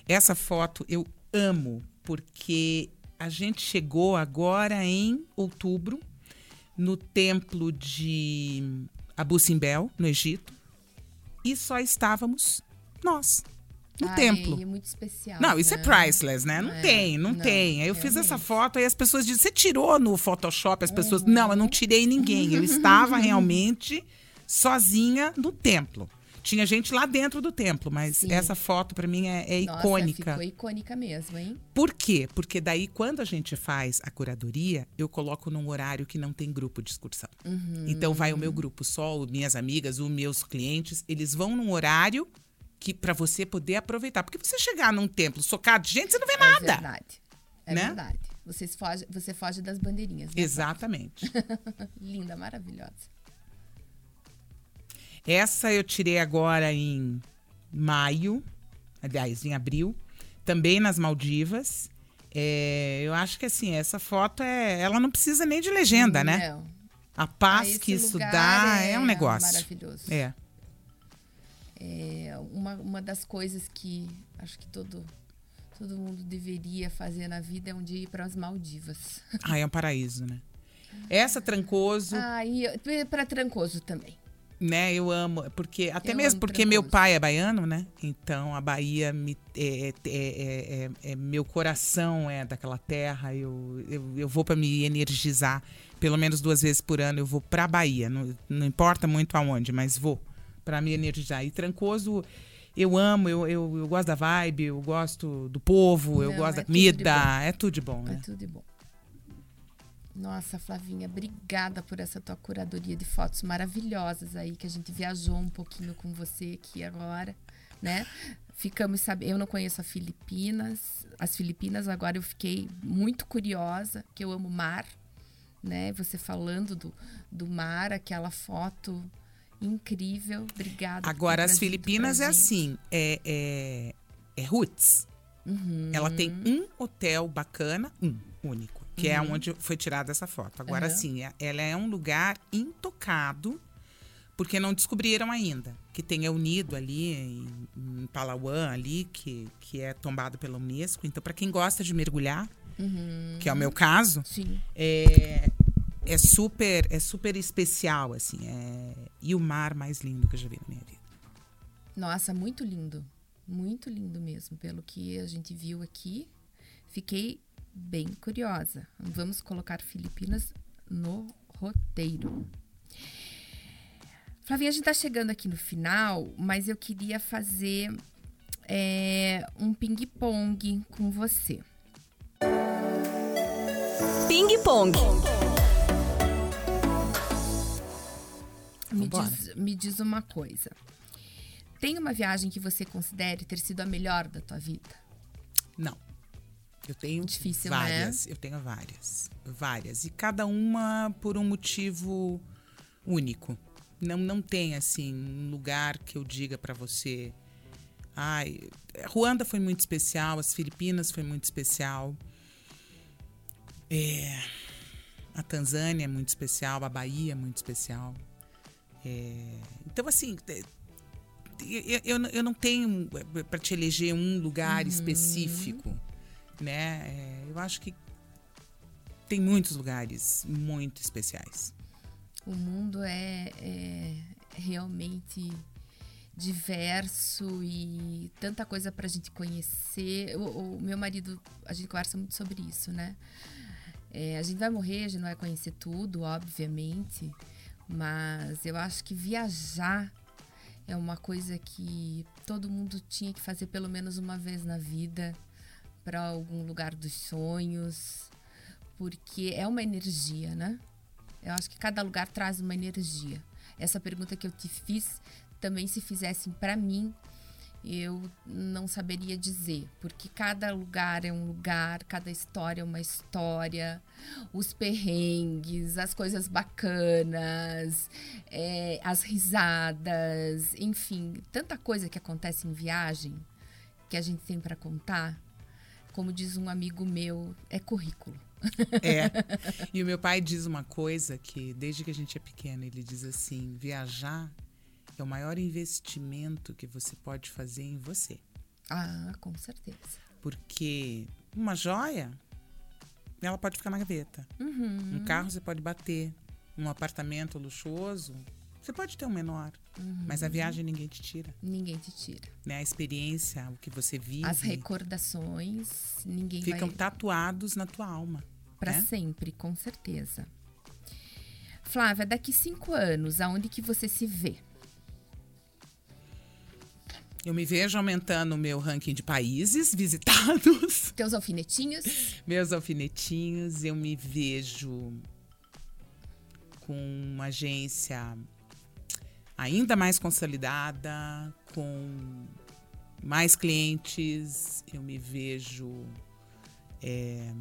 Essa foto eu amo, porque a gente chegou agora em outubro no templo de Abu Simbel, no Egito e só estávamos nós. No Ai, templo. É muito especial. Não, isso é né? é priceless, né? Não é, tem, não, não, tem. Aí eu realmente. fiz essa foto, aí as pessoas dizem: você tirou no Photoshop? As pessoas. Uhum. Não, eu não tirei ninguém. Eu estava realmente sozinha no templo. Tinha gente lá dentro do templo, mas Sim. essa foto para mim é, é Nossa, icônica. Ficou icônica mesmo, hein? Por quê? Porque daí quando a gente faz a curadoria, eu coloco num horário que não tem grupo de excursão. Uhum. Então vai o meu grupo só, minhas amigas, os meus clientes, eles vão num horário que para você poder aproveitar. Porque você chegar num templo socado de gente, você não vê é nada. É verdade. É né? verdade. Você foge, você foge das bandeirinhas. Né? Exatamente. Linda, maravilhosa. Essa eu tirei agora em maio, aliás, em abril, também nas Maldivas. É, eu acho que assim, essa foto é. Ela não precisa nem de legenda, não. né? A paz que isso dá é, é, um negócio. Maravilhoso. É. é uma, uma das coisas que acho que todo, todo mundo deveria fazer na vida é um dia ir para as Maldivas. Ah, é um paraíso, né? Essa Trancoso. Ah, e para Trancoso também né, eu amo, porque até eu mesmo porque meu pai é baiano, né? Então a Bahia me, é, é, é, é, meu coração é daquela terra. Eu, eu, eu vou para me energizar, pelo menos duas vezes por ano eu vou para Bahia. Não, não importa muito aonde, mas vou para me energizar. E Trancoso eu amo, eu, eu, eu, gosto da vibe, eu gosto do povo, não, eu gosto da comida, é tudo de bom, é né? tudo de bom. Nossa, Flavinha, obrigada por essa tua curadoria de fotos maravilhosas aí, que a gente viajou um pouquinho com você aqui agora, né? Ficamos sabendo, eu não conheço as Filipinas, as Filipinas, agora eu fiquei muito curiosa, que eu amo mar, né? Você falando do, do mar, aquela foto incrível, obrigada. Agora, as Filipinas é assim, é, é, é roots. Uhum. Ela tem um hotel bacana, um único que é uhum. é onde foi tirada essa foto. Agora, uhum. sim, ela é um lugar intocado, porque não descobriram ainda. Que tem a Unido ali, em, em Palawan, ali, que, que é tombado pela Unesco. Então, para quem gosta de mergulhar, uhum. que é o meu caso, é, é, super, é super especial, assim. É, e o mar mais lindo que eu já vi na minha vida. Nossa, muito lindo. Muito lindo mesmo, pelo que a gente viu aqui. Fiquei bem curiosa. Vamos colocar Filipinas no roteiro. Flavinha, a gente está chegando aqui no final, mas eu queria fazer é, um ping-pong com você. Ping-pong. Me diz, me diz uma coisa. Tem uma viagem que você considere ter sido a melhor da tua vida? Não. Eu tenho Difícil, várias. Né? Eu tenho várias. Várias. E cada uma por um motivo único. Não, não tem, assim, um lugar que eu diga para você. Ai, Ruanda foi muito especial, as Filipinas foi muito especial. É, a Tanzânia é muito especial, a Bahia é muito especial. É, então, assim, eu, eu, eu não tenho para te eleger um lugar uhum. específico né? É, eu acho que tem muitos lugares muito especiais. O mundo é, é realmente diverso e tanta coisa para a gente conhecer. O, o, meu marido, a gente conversa muito sobre isso, né? É, a gente vai morrer, a gente não vai conhecer tudo, obviamente, mas eu acho que viajar é uma coisa que todo mundo tinha que fazer pelo menos uma vez na vida para algum lugar dos sonhos, porque é uma energia, né? Eu acho que cada lugar traz uma energia. Essa pergunta que eu te fiz também se fizessem para mim, eu não saberia dizer, porque cada lugar é um lugar, cada história é uma história, os perrengues, as coisas bacanas, é, as risadas, enfim, tanta coisa que acontece em viagem que a gente tem para contar. Como diz um amigo meu, é currículo. É. E o meu pai diz uma coisa que, desde que a gente é pequeno, ele diz assim: viajar é o maior investimento que você pode fazer em você. Ah, com certeza. Porque uma joia, ela pode ficar na gaveta. Uhum. Um carro você pode bater. Um apartamento luxuoso, você pode ter um menor. Uhum. Mas a viagem ninguém te tira. Ninguém te tira. Né? A experiência, o que você vive. As recordações, ninguém ficam vai... tatuados na tua alma. Para né? sempre, com certeza. Flávia, daqui cinco anos, aonde que você se vê? Eu me vejo aumentando o meu ranking de países visitados. Teus alfinetinhos? Meus alfinetinhos. Eu me vejo com uma agência ainda mais consolidada, com mais clientes. Eu me vejo é,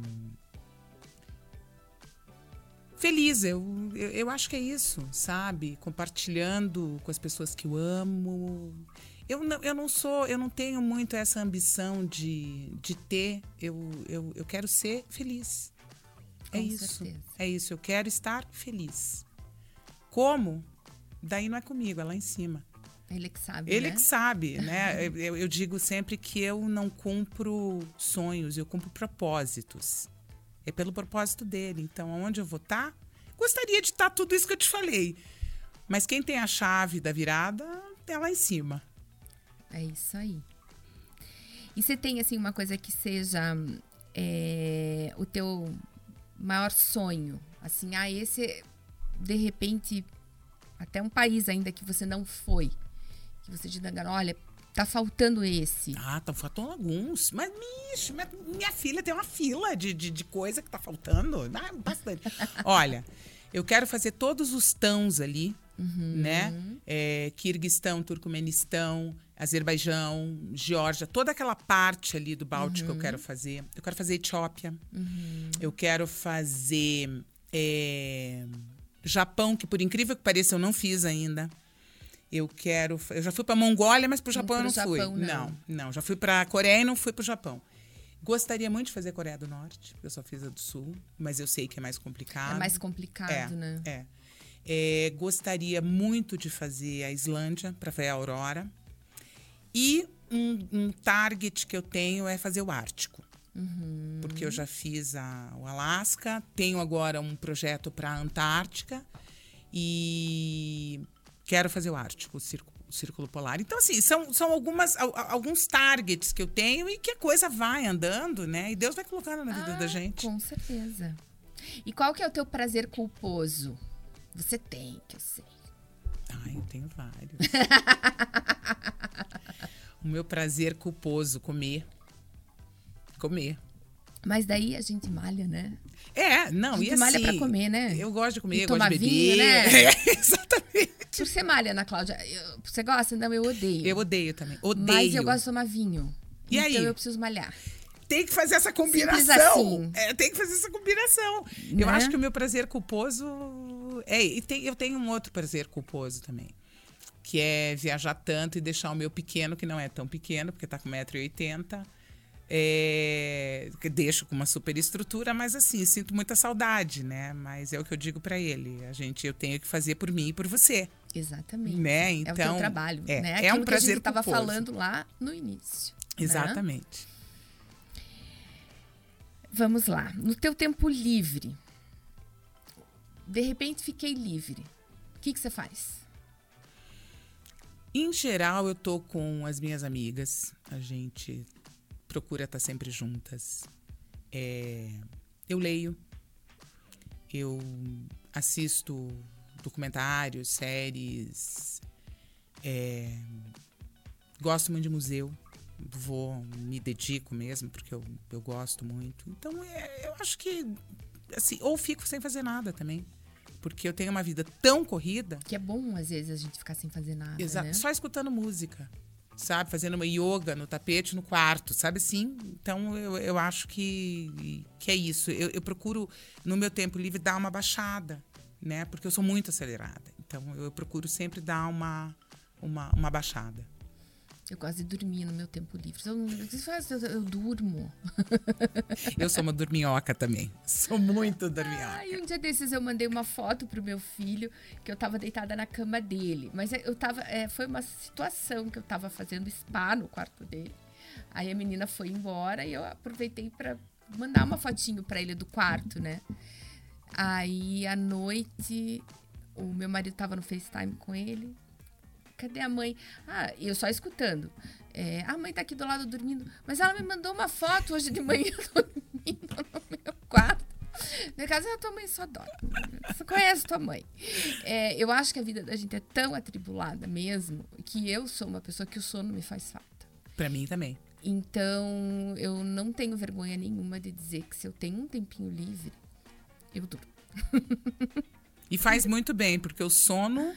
feliz. Eu, eu, eu acho que é isso, sabe? Compartilhando com as pessoas que eu amo eu não, eu não sou, eu não tenho muito essa ambição de, de ter. Eu, eu, eu quero ser feliz. É Com isso. certeza. É isso. Eu quero estar feliz. Como? Daí não é comigo, é lá em cima. Ele que sabe. Ele né? que sabe, né? eu, eu digo sempre que eu não cumpro sonhos, eu cumpro propósitos. É pelo propósito dele. Então, aonde eu vou estar? Tá? Gostaria de estar tá tudo isso que eu te falei. Mas quem tem a chave da virada é lá em cima. É isso aí. E você tem, assim, uma coisa que seja é, o teu maior sonho? Assim, ah, esse, de repente, até um país ainda que você não foi. Que você diga, olha, tá faltando esse. Ah, tá faltando alguns. Mas, bicho, minha, minha filha tem uma fila de, de, de coisa que tá faltando. Ah, bastante. olha, eu quero fazer todos os tãos ali, uhum. né? É, Kirguistão, Turcomenistão, Azerbaijão, Geórgia, toda aquela parte ali do Báltico Uhum. eu quero fazer. Eu quero fazer Etiópia. Uhum. Eu quero fazer é, Japão, que por incrível que pareça eu não fiz ainda. Eu quero. Eu já fui para Mongólia, mas para o Japão eu não pro fui. Japão, não. não, não. Já fui para Coreia e não fui para o Japão. Gostaria muito de fazer Coreia do Norte, eu só fiz a do Sul, mas eu sei que é mais complicado. É mais complicado, É, né? é. É, gostaria muito de fazer a Islândia para ver a aurora. E um, um target que eu tenho é fazer o Ártico. Uhum. Porque eu já fiz a, o Alasca, tenho agora um projeto para a Antártica e quero fazer o Ártico, o Círculo, o Círculo Polar. Então, assim, são, são algumas, al- alguns targets que eu tenho e que a coisa vai andando, né? E Deus vai colocando na vida Ah, da gente. Com certeza. E qual que é o teu prazer culposo? Você tem, que eu sei. Ai, eu tenho vários. o meu prazer culposo, comer. Comer. Mas daí a gente malha, né? É, não, A gente e assim... malha pra comer, né? Eu gosto de comer, eu gosto de beber. vinho, né? É, exatamente. Por ser malha, Ana Cláudia, eu- você gosta? Não, eu odeio. Eu odeio também. Odeio. Mas eu gosto de tomar vinho. E então aí? eu preciso malhar. Tem que fazer essa combinação. Assim. É, tem que fazer essa combinação. Eu Né? acho que o meu prazer culposo. É, e tem- eu tenho um outro prazer culposo também. Que é viajar tanto e deixar o meu pequeno, que não é tão pequeno, porque tá com 1,80m. É, que deixo com uma super estrutura, mas assim, sinto muita saudade, né? Mas é o que eu digo pra ele. A gente, eu tenho que fazer por mim e por você. Exatamente. Né? é o teu Então, trabalho, é, né? é Aquilo um que a prazer gente falando lá no início. né? Exatamente. Vamos lá. No teu tempo livre, de repente fiquei livre. O que, que você faz? Em geral, eu tô com as minhas amigas. A gente procura estar sempre juntas. É, eu leio. Eu assisto documentários, séries. É, gosto muito de museu. Vou, me dedico mesmo, porque eu, eu gosto muito. Então, é, eu acho que. Assim, ou fico sem fazer nada também porque eu tenho uma vida tão corrida. Que é bom, às vezes, a gente ficar sem fazer nada. Exato. Né? Só escutando música, sabe? Fazendo uma yoga no tapete, no quarto, sabe assim? Então, eu, eu acho que, que é isso. Eu, eu procuro, no meu tempo livre, dar uma baixada, né? Porque eu sou muito acelerada. Então, eu procuro sempre dar uma, uma, uma baixada. Eu gosto de dormir no meu tempo livre. Eu, eu, eu durmo. Eu sou uma dorminhoca também. Sou muito dorminhoca. E um dia desses eu mandei uma foto pro meu filho que eu tava deitada na cama dele. Mas eu tava. É, foi uma situação que eu tava fazendo spa no quarto dele. Aí a menina foi embora e eu aproveitei para mandar uma fotinho para ele do quarto, né? Aí à noite o meu marido tava no FaceTime com ele cadê a mãe? Ah, eu só escutando. É, a mãe tá aqui do lado dormindo. Mas ela me mandou uma foto hoje de manhã dormindo no meu quarto. Na casa a tua mãe só dorme. Você conhece tua mãe. É, eu acho que a vida da gente é tão atribulada mesmo que eu sou uma pessoa que o sono me faz falta. Para mim também. Então, eu não tenho vergonha nenhuma de dizer que se eu tenho um tempinho livre, eu durmo. E faz muito bem, porque o sono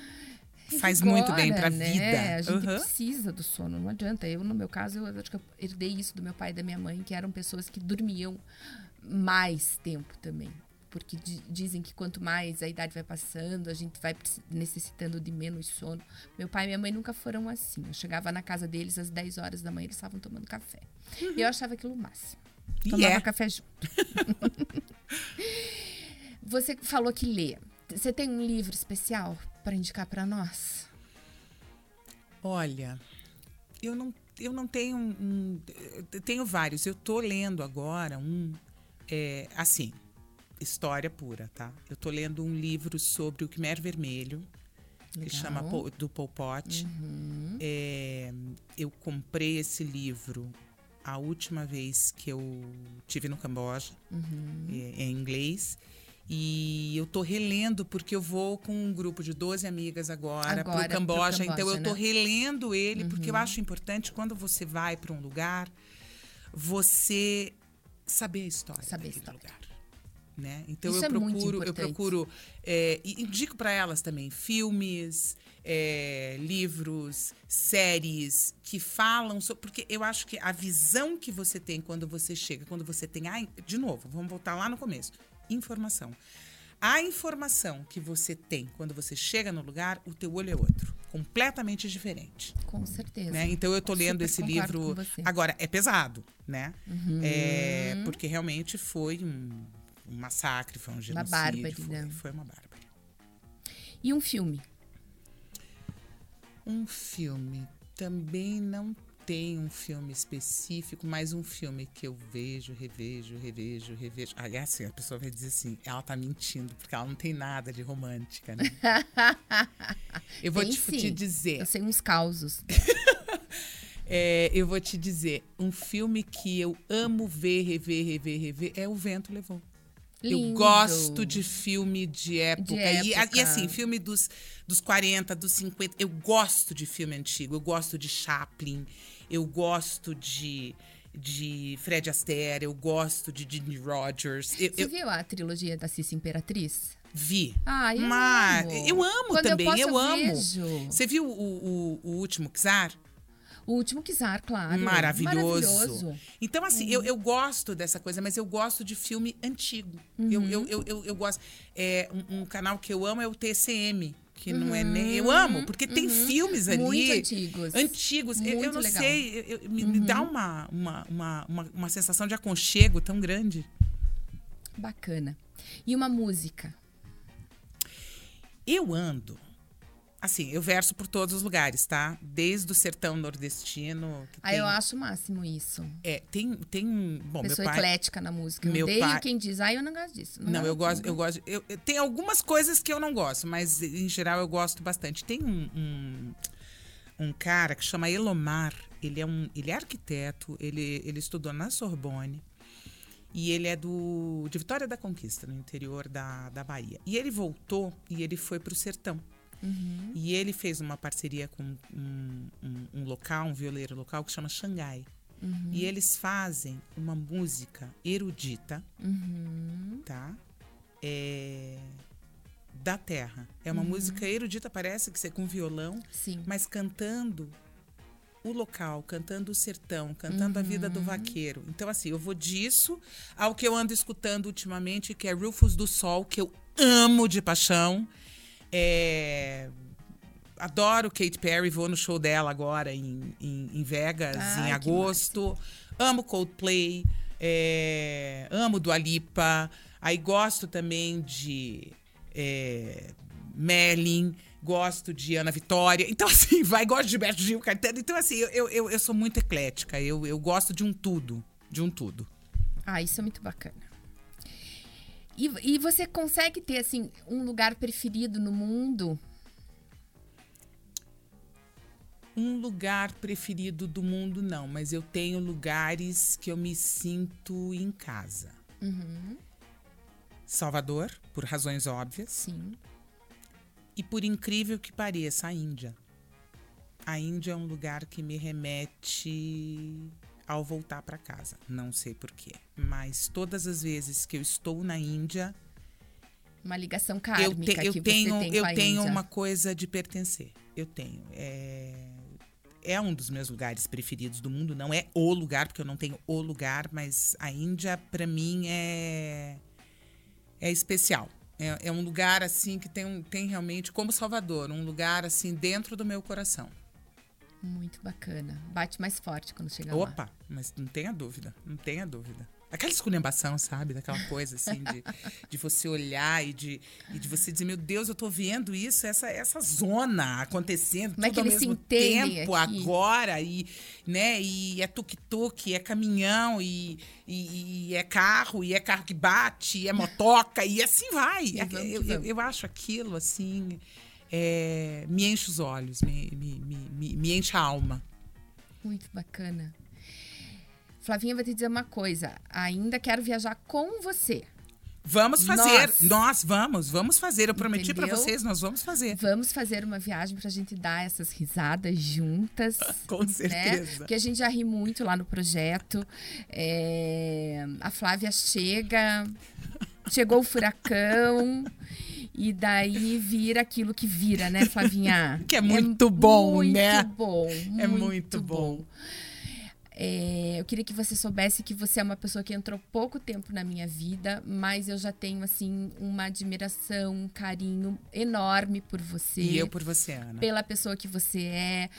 faz muito bem para a né? vida. A gente uhum. precisa do sono, não adianta. Eu, no meu caso, eu acho que eu herdei isso do meu pai e da minha mãe, que eram pessoas que dormiam mais tempo também. Porque dizem que quanto mais a idade vai passando, a gente vai necessitando de menos sono. Meu pai e minha mãe nunca foram assim. Eu chegava na casa deles às 10 horas da manhã, eles estavam tomando café. Uhum. E eu achava aquilo o máximo. Tomava yeah. café junto. Você falou que lê. Você tem um livro especial para indicar para nós? Olha, eu não, eu não tenho um, tenho vários. Eu tô lendo agora um, é, assim, história pura, tá? Eu tô lendo um livro sobre o Khmer Vermelho, Legal. que chama do Pol Pot. Uhum. É, eu comprei esse livro a última vez que eu tive no Camboja, uhum. é em inglês. E eu tô relendo, porque eu vou com um grupo de 12 amigas agora, agora pro Camboja. Camboja então eu tô né? relendo ele, uhum. porque eu uhum. acho importante quando você vai para um lugar, você saber a história saber daquele história. lugar. Né? Então Isso eu, é procuro, eu procuro, é, e indico para elas também filmes, é, livros, séries que falam sobre. Porque eu acho que a visão que você tem quando você chega, quando você tem. Ai, de novo, vamos voltar lá no começo informação. A informação que você tem quando você chega no lugar, o teu olho é outro, completamente diferente. Com certeza. Né? Então eu estou lendo esse livro agora é pesado, né? Uhum. É, porque realmente foi um, um, massacre, foi um genocídio, uma bárbara, foi, né? foi uma bárbara. E um filme? Um filme também não tem um filme específico, mas um filme que eu vejo, revejo, revejo, revejo. Aliás, assim, a pessoa vai dizer assim, ela tá mentindo, porque ela não tem nada de romântica, né? eu vou te, te, dizer. Eu sei uns causos. é, eu vou te dizer, um filme que eu amo ver, rever, rever, rever é O Vento Levou. Lindo. Eu gosto de filme de época. De época. E, e, assim, filme dos, dos 40, dos 50. Eu gosto de filme antigo. Eu gosto de Chaplin. Eu gosto de, de Fred Astaire. Eu gosto de Jimmy Rogers. Eu, Você eu... viu a trilogia da Cissa Imperatriz? Vi. Ah, eu Mas, amo. Eu amo Quando também. Eu, posso, eu amo. Vejo. Você viu o, o, o último Czar? O último Kizar, claro. Maravilhoso. Maravilhoso. Então, assim, uhum. eu, eu gosto dessa coisa, mas eu gosto de filme antigo. Uhum. Eu, eu, eu, eu, eu, gosto. É, um, um, canal que eu amo é o TCM. Que uhum. não é nem. Eu amo, porque tem uhum. filmes ali. Muito antigos. Antigos. Muito eu, eu não legal. sei. Eu, me, me, dá uhum. uma, uma, uma, uma, uma sensação de aconchego tão grande. Bacana. E uma música? Eu ando Assim, eu verso por todos os lugares, tá? Desde o sertão nordestino. Ah, tem, eu acho o máximo isso. É, tem, tem. Bom, Pessoa meu pai. eclética na música. Eu meu odeio pai- quem diz, ah, eu não gosto disso. Não, eu gosto, eu gosto. Eu, eu- tem algumas coisas que eu não gosto, mas em geral eu gosto bastante. Tem um, um, um cara que chama Elomar. Ele é um, ele é arquiteto. Ele, ele estudou na Sorbonne e ele é do de Vitória da Conquista, no interior da, da Bahia. E ele voltou e ele foi para o sertão. E ele fez uma parceria com um, um, um local, um violeiro local que chama Xangai. E eles fazem uma música erudita, tá? É, da terra. É uma música erudita, parece que você com violão, Sim. mas cantando o local, cantando o sertão, cantando a vida do vaqueiro. Então, assim, eu vou disso ao que eu ando escutando ultimamente, que é Rufus do Sol, que eu amo de paixão. É, Adoro Kate Perry, vou no show dela agora em, em, em Vegas, Ai, em agosto. Amo Coldplay, é, amo Dua Lipa. Aí gosto também de é, Merlin, gosto de Ana Vitória. Então, assim, vai, gosto de Gilberto Gil. Então, assim, eu, eu, eu sou muito eclética. Eu, eu gosto de um tudo. De um tudo. Ah, isso é muito bacana. E, e você consegue ter, assim, um lugar preferido no mundo? Um lugar preferido do mundo, não, mas eu tenho lugares que eu me sinto em casa. Salvador, por razões óbvias, Sim. e por incrível que pareça, a Índia. A Índia é um lugar que me remete ao voltar para casa. Não sei porquê, mas todas as vezes que eu estou na Índia, Uma ligação eu, kármica te- eu que tenho, você tem eu tenho Índia. uma coisa de pertencer. Eu tenho. É, é um dos meus lugares preferidos do mundo. Não é o lugar, porque eu não tenho o lugar, mas a Índia, para mim, é, é especial. É, é um lugar, assim, que tem, um- tem realmente, como Salvador, um lugar, assim, dentro do meu coração. Muito bacana. Bate mais forte quando chega lá. Opa, mas não tenha dúvida, não tenha dúvida. Aquela esculhambação, sabe? Daquela coisa, assim, de, de você olhar e de, e de você dizer, meu Deus, eu tô vendo isso, essa, essa zona acontecendo Como é tudo que ao mesmo tempo, aqui? agora, e, né, e é tuk-tuk, é caminhão, e, e, e é carro, e é carro que bate, e é motoca, e assim vai. E que eu, eu, eu acho aquilo, assim, é, me enche os olhos, me, me, me, me, enche a alma. Muito bacana. Flavinha, vou te dizer uma coisa. Ainda quero viajar com você. Vamos fazer. Nós. Nós, vamos, vamos fazer. Eu prometi Entendeu? vocês, nós vamos fazer. Vamos fazer uma viagem pra gente dar essas risadas juntas. Com né? certeza. Porque a gente já ri muito lá no projeto. É, A Flávia chega, chegou o furacão. E daí vira aquilo que vira, né, Flavinha? Que é muito bom, muito né? Bom, É muito bom. É, eu queria que você soubesse que você é uma pessoa que entrou pouco tempo na minha vida, mas eu já tenho, assim, uma admiração, um carinho enorme por você E eu por você, Ana. pela pessoa que você é,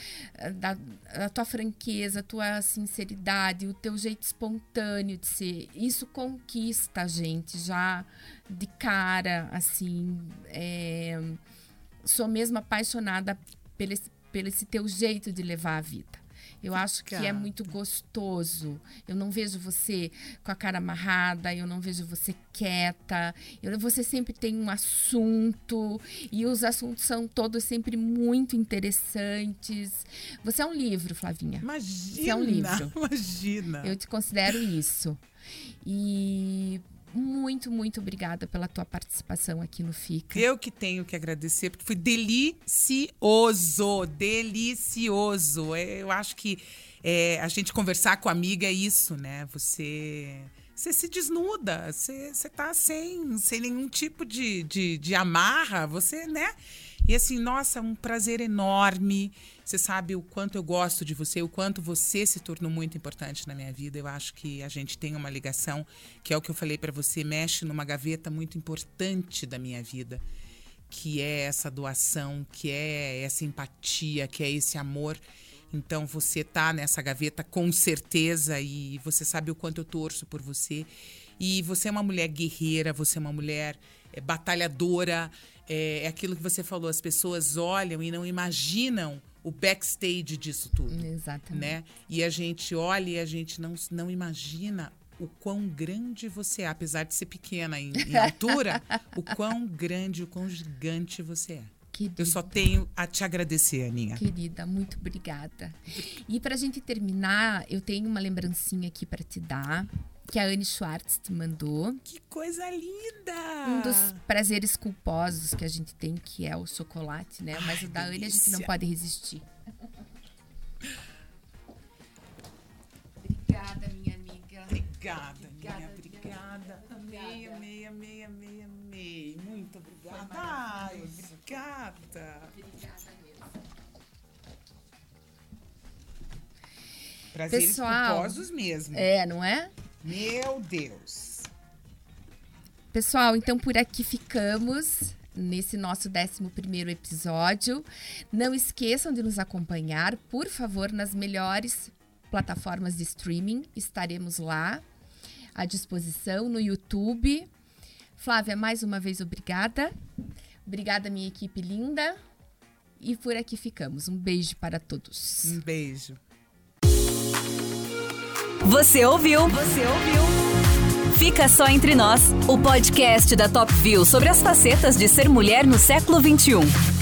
da, a tua franqueza, a tua sinceridade, o teu jeito espontâneo de ser. Isso conquista a gente já de cara, assim. é, sou mesmo apaixonada pelo esse, pelo esse teu jeito de levar a vida. Eu acho que é muito gostoso. Eu não vejo você com a cara amarrada, eu não vejo você quieta. Eu, você sempre tem um assunto e os assuntos são todos sempre muito interessantes. Você é um livro, Flavinha. Imagina. é um livro. Imagina. Eu te considero isso. E muito, muito obrigada pela tua participação aqui no Fica. Eu que tenho que agradecer, porque foi delicioso, delicioso. É, Eu acho que é, a gente conversar com a amiga é isso, né? Você, você se desnuda, você, você tá sem, sem nenhum tipo de, de, de amarra, você, né? E assim, nossa, um prazer enorme. Você sabe o quanto eu gosto de você, o quanto você se tornou muito importante na minha vida. Eu acho que a gente tem uma ligação, que é o que eu falei para você, mexe numa gaveta muito importante da minha vida que é essa doação, que é essa empatia, que é esse amor. Então você tá nessa gaveta com certeza e você sabe o quanto eu torço por você. E você é uma mulher guerreira, você é uma mulher eh, batalhadora, é, é aquilo que você falou, as pessoas olham e não imaginam o backstage disso tudo. Exatamente. Né? E a gente olha e a gente não, não imagina o quão grande você é, apesar de ser pequena em, em altura, o quão grande, o quão gigante você é. Querida. Eu só tenho a te agradecer, Aninha. Querida, muito obrigada. E pra gente terminar, eu tenho uma lembrancinha aqui para te dar, que a Anne Schwartz te mandou. Que coisa linda! Um dos prazeres culposos que a gente tem, que é o chocolate, né? Mas Ai, o da Anne a gente não delícia. pode resistir. Obrigada, minha amiga. Obrigada. Obrigada, Obrigada. Amei, amei, amei, amei, amei. Muito obrigada. Ai, obrigada. Obrigada mesmo. Prazeres Pessoal, culposos mesmo. É, não é? Meu Deus. Pessoal, então por aqui ficamos nesse nosso 11 episódio. Não esqueçam de nos acompanhar, por favor, nas melhores plataformas de streaming. Estaremos lá à disposição no YouTube. Flávia, mais uma vez, obrigada. Obrigada, minha equipe linda. E por aqui ficamos. Um beijo para todos. Um beijo. Você ouviu? Você ouviu? Fica só entre nós, o podcast da Top View sobre as facetas de ser mulher no século XXI.